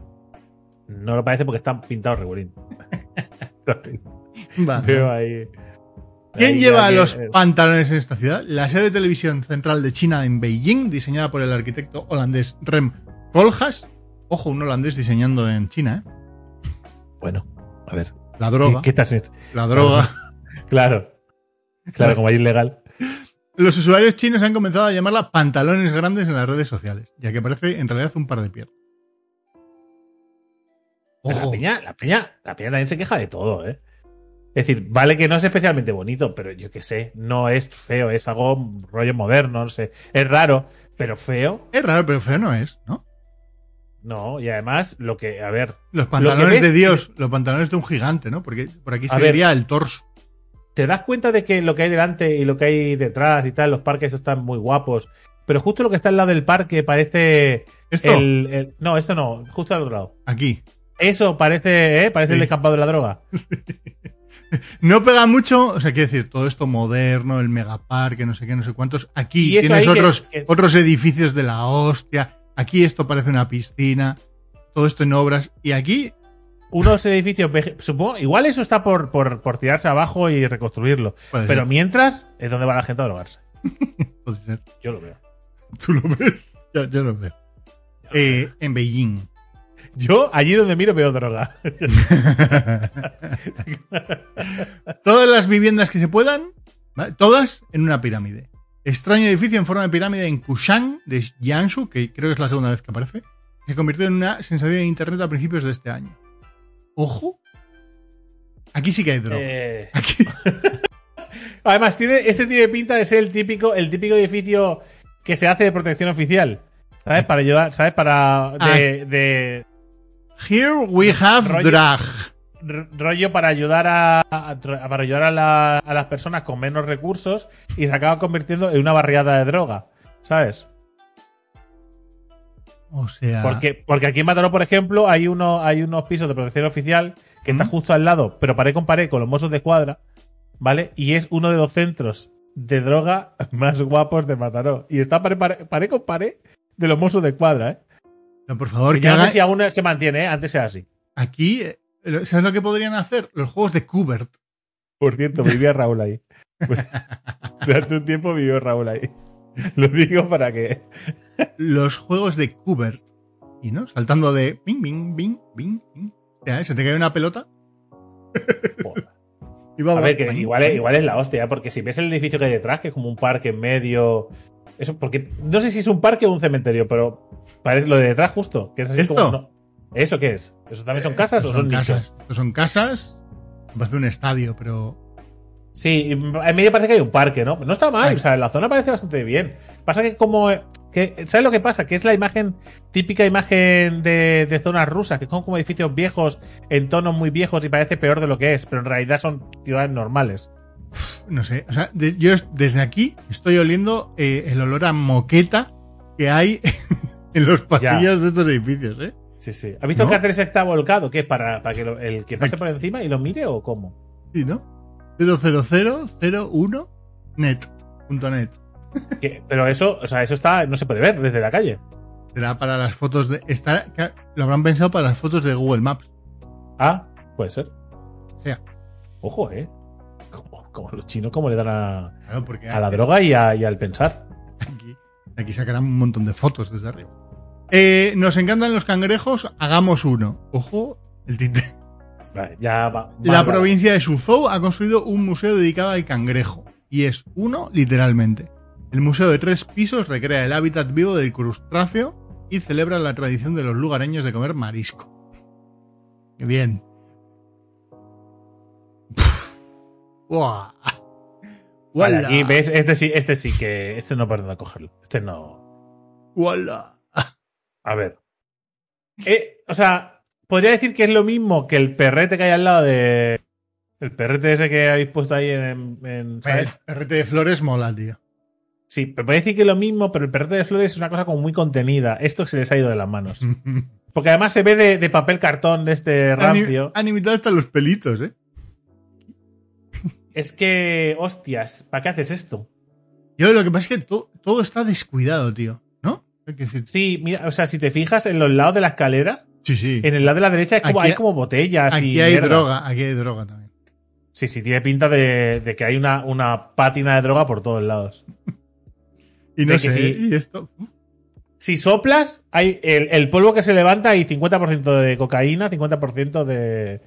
No lo parece porque están pintados regulín. Vale. Veo ahí. ¿Quién ahí lleva los pantalones en esta ciudad? La sede de televisión central de China en Beijing, diseñada por el arquitecto holandés Rem Koolhaas. Ojo, un holandés diseñando en China, ¿eh? Bueno, a ver. La droga. ¿Qué, qué estás? La droga. Claro. Claro, como hay ilegal. Los usuarios chinos han comenzado a llamarla pantalones grandes en las redes sociales, ya que parece en realidad un par de piernas. La Ojo. peña, la peña, la peña también se queja de todo, ¿eh? Es decir, vale que no es especialmente bonito, pero yo qué sé, no es feo, es algo rollo moderno, no sé. Es raro, pero feo, Es raro, pero feo no es, ¿no? no. Y además, lo que, a ver, Los pantalones ves- de Dios, los pantalones de un gigante, ¿no? Porque por aquí se ver. vería el torso. ¿Te das cuenta de que lo que hay delante y lo que hay detrás y tal, los parques están muy guapos? Pero justo lo que está al lado del parque parece Esto, el, el- no, esto no, justo al otro lado. aquí. Eso parece, ¿eh? Parece Sí. el descampado de la droga. No pega mucho, o sea, quiero decir, todo esto moderno, el megaparque, no sé qué, no sé cuántos. Aquí tienes que- otros, que- otros edificios de la hostia. Aquí esto parece una piscina. Todo esto en obras. Y aquí, Unos edificios, supongo, igual eso está por, por, por tirarse abajo y reconstruirlo. puede Pero ser, mientras, es donde va la gente a drogarse. puede ser. Yo lo veo. ¿Tú lo ves? Yo, yo los veo. Eh, en Beijing. Yo, allí donde miro, veo droga. Todas las viviendas que se puedan, ¿vale? todas en una pirámide. Extraño edificio en forma de pirámide en Kushan, de Jiangsu, que creo que es la segunda vez que aparece. Se convirtió en una sensación en internet a principios de este año. Ojo. Aquí sí que hay droga. Eh, Aquí. Además, tiene, este tiene pinta de ser el típico, el típico edificio que se hace de protección oficial. ¿Sabes? Para ayudar, ¿sabes? Para. De, de Here we have Rollo- drag. rollo para ayudar a, a- para ayudar a, la- a las personas con menos recursos y se acaba convirtiendo en una barriada de droga. ¿Sabes? O sea. Porque, porque aquí en Mataró, por ejemplo, hay uno, hay unos pisos de protección oficial que está Ujú. justo al lado, pero paré con pared con los mozos de cuadra, ¿vale? Y es uno de los centros de droga más guapos de Mataró. Y está paré, paré, paré con pared de los mozos de cuadra, ¿eh? No, por favor, Que que haga. sé si aún se mantiene, ¿eh? Antes era así. Aquí. eh, ¿Sabes lo que podrían hacer? Los juegos de Kubert. Por cierto, vivía Raúl ahí. Pues, durante un tiempo vivió Raúl ahí. Lo digo para que. Los juegos de Kubert. Y no, saltando de. Bing, bing, bing, bing, bing. Ya, ¿eh? Se te cae una pelota. Joder. Y va, A ver, que igual es, igual es la hostia, ¿eh? porque si ves el edificio que hay detrás, que es como un parque en medio. Eso, porque no sé si es un parque o un cementerio, pero parece lo de detrás justo. Que es así ¿Esto? como- no. ¿Eso qué es? ¿Eso también son Eh, casas o son, casas? nichos? Son casas. Me parece un estadio, pero. Sí, en medio parece que hay un parque, ¿no? No está mal, o sea, la zona parece bastante bien. Pasa que como... Que, ¿Sabes lo que pasa? Que es la imagen, típica imagen de, de zonas rusas, que son como edificios viejos, en tonos muy viejos y parece peor de lo que es, pero en realidad son ciudades normales. No sé. O sea, de- yo es- desde aquí estoy oliendo eh, el olor a moqueta que hay en los pasillos de estos edificios, ¿eh? Sí, sí. ¿Has visto ¿No? que Cáceres está volcado? ¿Qué? ¿Para, para que lo- el que pase por encima y lo mire o cómo? Sí, ¿no? 00001 net. punto net. ¿Qué? Pero eso, o sea, eso está, no se puede ver desde la calle. Será para las fotos de. Está, lo habrán pensado para las fotos de Google Maps. Ah, puede ser. Sea, Ojo, eh. Como, como los chinos, como le dan a, claro, porque a la droga y, a- y al pensar. Aquí, aquí sacarán un montón de fotos desde arriba. Eh, nos encantan los cangrejos, hagamos uno. Ojo, el tinte. Vale, ya va. La provincia de Suzhou ha construido un museo dedicado al cangrejo. Y es uno, literalmente. El museo de tres pisos recrea el hábitat vivo del crustáceo y celebra la tradición de los lugareños de comer marisco. Qué bien. ¡Buah! Vale, aquí ves, este sí, este sí que. Este no puedo cogerlo. Este no. ¡Wala! A ver. Eh, o sea, podría decir que es lo mismo que el perrete que hay al lado de. El perrete ese que habéis puesto ahí en. en- El ¿sabes? perrete de flores mola, tío. Sí, pero podría decir que es lo mismo, pero el perrete de flores es una cosa como muy contenida. Esto se les ha ido de las manos. Porque además se ve de, de papel cartón de este Han, rancio. han imitado hasta los pelitos, ¿eh? Es que, hostias, ¿para qué haces esto? Yo lo que pasa es que to- todo está descuidado, tío. ¿No? Hay que decir, Sí, mira, o sea, si te fijas en los lados de la escalera, sí, sí. en el lado de la derecha es como, Aquí- hay como botellas Aquí y hay mierda. droga, aquí hay droga también. Sí, sí, tiene pinta de, de que hay una, una pátina de droga por todos lados. Y no sé, sí. y esto. Si soplas, hay el, el polvo que se levanta hay 50% de cocaína, 50% de,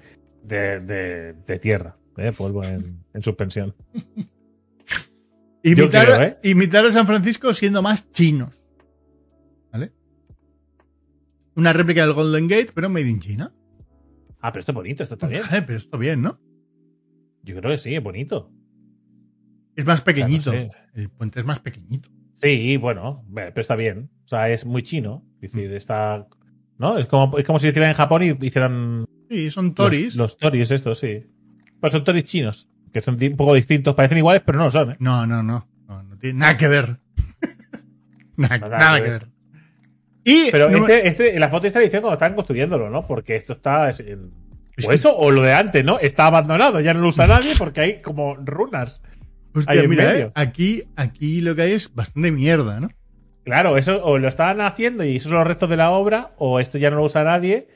de, de, de tierra. ¿eh? Polvo en, en suspensión. Imitar, creo, ¿eh? imitar a San Francisco siendo más chinos. ¿Vale? Una réplica del Golden Gate, pero made in China. Ah, pero esto es bonito, esto está bien. Vale, pero esto bien, ¿no? Yo creo que sí, es bonito. Es más pequeñito. Claro, El puente es más pequeñito. Sí, bueno, ve, pero está bien. O sea, es muy chino. Es decir, está. ¿No? Es como, es como si estuvieran en Japón y hicieran. Sí, son toris. Los, los toris, estos, sí. Pero son toris chinos. Que son un poco distintos. Parecen iguales, pero no lo son, ¿eh? No, no, no. No, no tiene nada que ver. nada, Nada nada que que ver. ver. Y Pero número- este, este, la foto está diciendo cuando estaban construyéndolo, ¿no? Porque esto está. es- o eso, o lo de antes, ¿no? Está abandonado, ya no lo usa nadie porque hay como runas. Hostia, mira, medio. eh, aquí, aquí lo que hay es bastante mierda, ¿no? Claro, eso o lo estaban haciendo y esos son los restos de la obra, o esto ya no lo usa nadie.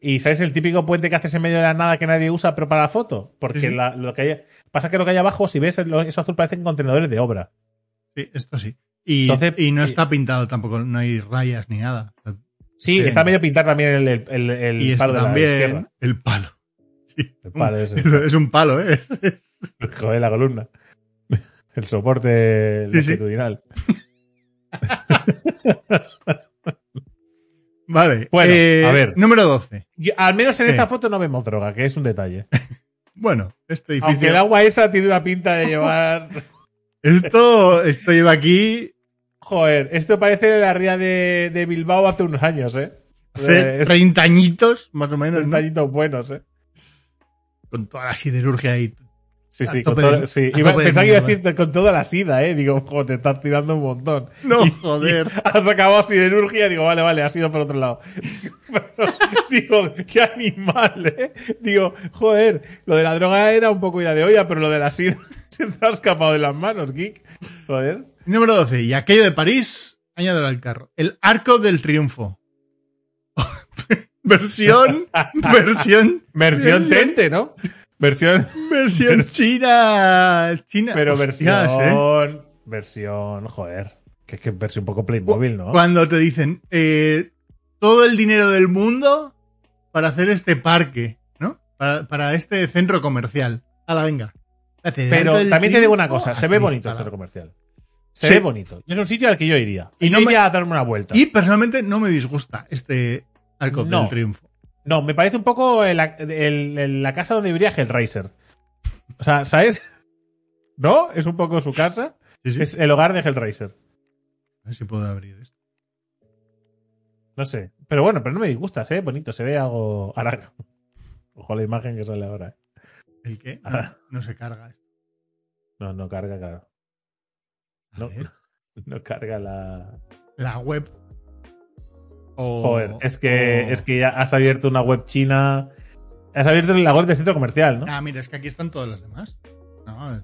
Y ¿sabes el típico puente que haces en medio de la nada que nadie usa, pero para la foto? Porque Sí, sí. la- lo que hay, pasa que lo que hay abajo, si ves, eso azul parecen contenedores de obra. Sí, esto sí. Y, Entonces- y no está pintado tampoco, no hay rayas ni nada. Sí, Sí. está medio pintar también el, el, el- el y palo de la también izquierda. el palo. Sí, El palo ese. es un palo, ¿eh? Joder, la columna. El soporte Sí, sí. longitudinal. Vale. Bueno, eh, a ver. Número 12. Y al menos en Eh. esta foto no vemos droga, que es un detalle. Bueno, este Aunque edificio. el agua esa tiene una pinta de llevar. Esto, esto lleva aquí Joder, esto parece la ría de, de Bilbao hace unos años, ¿eh? hace Eh, es 30 añitos, más o menos, unos ¿no? añitos buenos, ¿eh? Con toda la siderurgia ahí. Sí, sí, con de- todo- sí. Iba- pensaba que iba a decir con toda la sida, ¿eh? Digo, joder, te estás tirando un montón. No, joder. Has acabado siderurgia, digo, vale, vale, ha sido por otro lado. Pero, digo, qué animal, ¿eh? Digo, joder, lo de la droga era un poco idea de olla, pero lo de la sida se te ha escapado de las manos, geek. Joder. Número 12. Y aquello de París, añádelo al carro. El Arco del Triunfo. versión, versión, Versión tente, ¿no? Versión, versión china. China. pero Hostias, versión, ¿eh? versión, joder. Que es que versión un poco Playmobil, ¿no? Cuando te dicen eh, todo el dinero del mundo para hacer este parque, ¿no? Para, para este centro comercial. A la venga. Pero también te digo una cosa, se ve bonito el centro comercial. Se Sí. ve bonito. Es un sitio al que yo iría. Y Y no me- iría a darme una vuelta. Y personalmente no me disgusta este Arco No. del Triunfo. No, me parece un poco el- el- el- la casa donde viviría Hellraiser. O sea, ¿sabes? ¿No? Es un poco su casa. Sí, sí. Es el hogar de Hellraiser. A ver si puedo abrir esto. No sé. Pero bueno, pero no me disgusta, se ve bonito, se ve algo. Ahora. Ojo la imagen que sale ahora. ¿eh? ¿El qué? No, no se carga. No, no carga, claro. No, no carga la. la web. O- Joder, es que, o- es que ya has abierto una web china. Has abierto la web del centro comercial, ¿no? Ah, mira, es que aquí están todas las demás. No,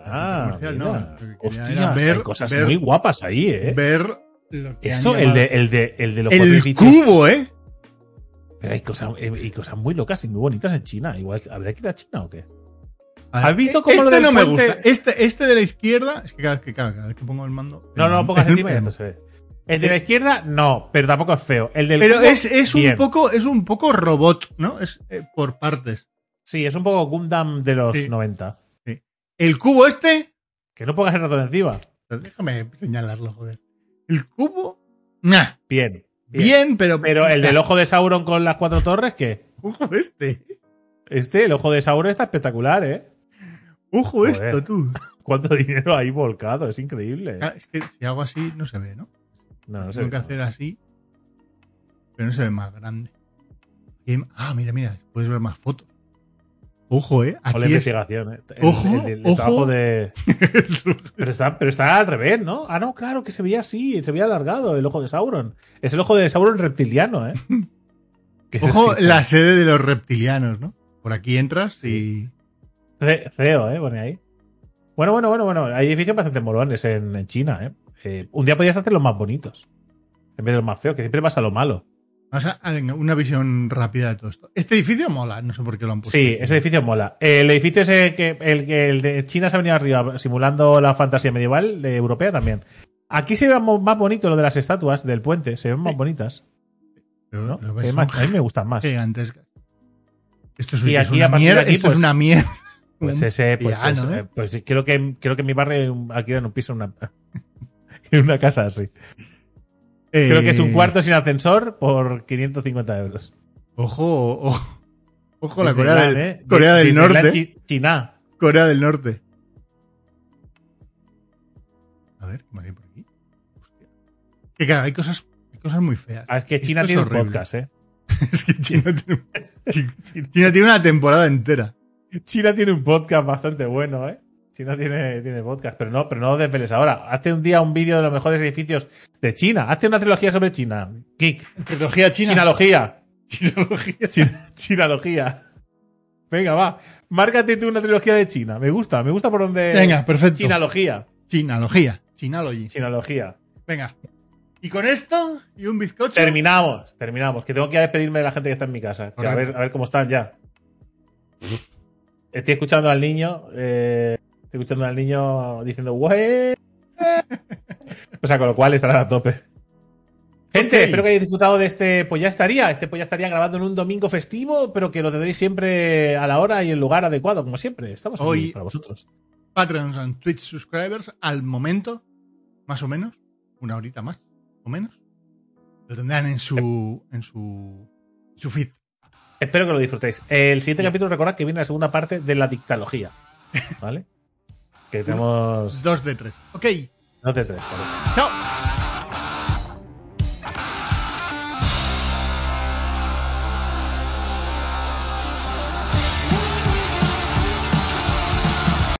Ah, comercial, mira. no. Hostias, ver- hay cosas ver- muy guapas ahí, ¿eh? ver lo que Eso, el de, el de, el de los El cubo, ¿eh? Pero hay cosas, eh, hay cosas muy locas y muy bonitas en China. Igual, ¿habría que ir a China o qué? Ver, ¿Has visto cómo este lo del no me gusta. Este, este de la izquierda, es que cada, que cada, cada vez que pongo el mando. No, el no, pongas el- encima y esto se ve. El de la izquierda, no, pero tampoco es feo. El del Pero cubo, es, es un bien. poco, es un poco robot, ¿no? Es eh, por partes. Sí, es un poco Gundam de los Sí. 90. El cubo este, Que no pongas el ratón encima. déjame señalarlo, joder. El cubo, nah, Bien. bien, pero. Pero el del ojo de Sauron con las cuatro torres, ¿qué? Ojo este. Este, el ojo de Sauron está espectacular, ¿eh? Ojo Joder. esto, tú. ¿Cuánto dinero hay volcado? Es increíble. Ah, Es que si hago así, no se ve, ¿no? No, no sé. Tengo que hacer así. Pero no se ve más grande. Aquí Ah, mira, mira, puedes ver más fotos. Ojo, ¿eh? La Aquí es... investigación, ¿eh? El, Ojo, el- el ojo. trabajo de. Pero está, pero está al revés, ¿no? Ah, no, claro, que se veía así, se veía alargado el ojo de Sauron. Es el ojo de Sauron reptiliano, ¿eh? Ojo, la sede de los reptilianos, ¿no? Por aquí entras y... CEO, ¿eh? Pone ahí. Bueno, bueno, bueno, bueno. Hay edificios bastante molones en, en China, ¿eh? Eh, Un día podías hacer los más bonitos. En vez de los más feos, que siempre pasa lo malo. Vamos a a- venga, una visión rápida de todo esto. Este edificio mola, no sé por qué lo han puesto. Sí, aquí. ese edificio mola. El edificio ese que el, que el de China se ha venido arriba simulando la fantasía medieval de europea también. Aquí se ve más bonito lo de las estatuas del puente, se ven más bonitas. Pero ¿no? lo ves, más- a mí me gustan más. Esto es, Y es aquí, una mierda. aquí, esto es pues- una mierda. Pues ese, pues, es- ¿eh? pues sí, creo que creo que en mi barrio alquilan un piso una, en una casa así. Creo que es un Eh, cuarto sin ascensor por 550 euros. Ojo, ojo. Ojo, la Disneyland, Corea del, ¿eh? Corea del Norte. Chi- China. Corea del Norte. A ver, ¿qué más hay por aquí? Hostia. Que claro, hay cosas, hay cosas muy feas. Ah, es que China tiene un podcast, ¿eh? es que China tiene, China tiene una temporada entera. China tiene un podcast bastante bueno, ¿eh? China tiene, tiene podcast, pero no, pero no desveles ahora. Hazte un día un vídeo de los mejores edificios de China. Hazte una trilogía sobre China. Geek. Trilogía china. Chinalogía. Chinología. Chin- Chinalogía. Venga, va. Márcate tú una trilogía de China. Me gusta, me gusta por donde. Venga, perfecto. Chinalogía. Chinalogía. Chinalogy. Chinalogía. Venga. Y con esto y un bizcocho. Terminamos, terminamos. Que tengo que despedirme de la gente que está en mi casa. Que a, ver, a ver cómo están ya. Estoy escuchando al niño. eh, estoy escuchando al niño diciendo, "Güey". O sea, con lo cual estará a tope. Gente, espero que hayáis disfrutado de este Pues ya estaría. Este Pues ya estaría grabando en un domingo festivo, pero que lo tendréis siempre a la hora y el lugar adecuado, como siempre. Estamos aquí Hoy- para vosotros. Patreons and Twitch subscribers, al momento, más o menos, una horita más o menos, lo tendrán en su, en su, su feed. Espero que lo disfrutéis. El siguiente capítulo, recordad que viene la segunda parte de la dictalogía. ¿Vale? Que tenemos. Dos de tres. Ok, tres, ¿vale? chao.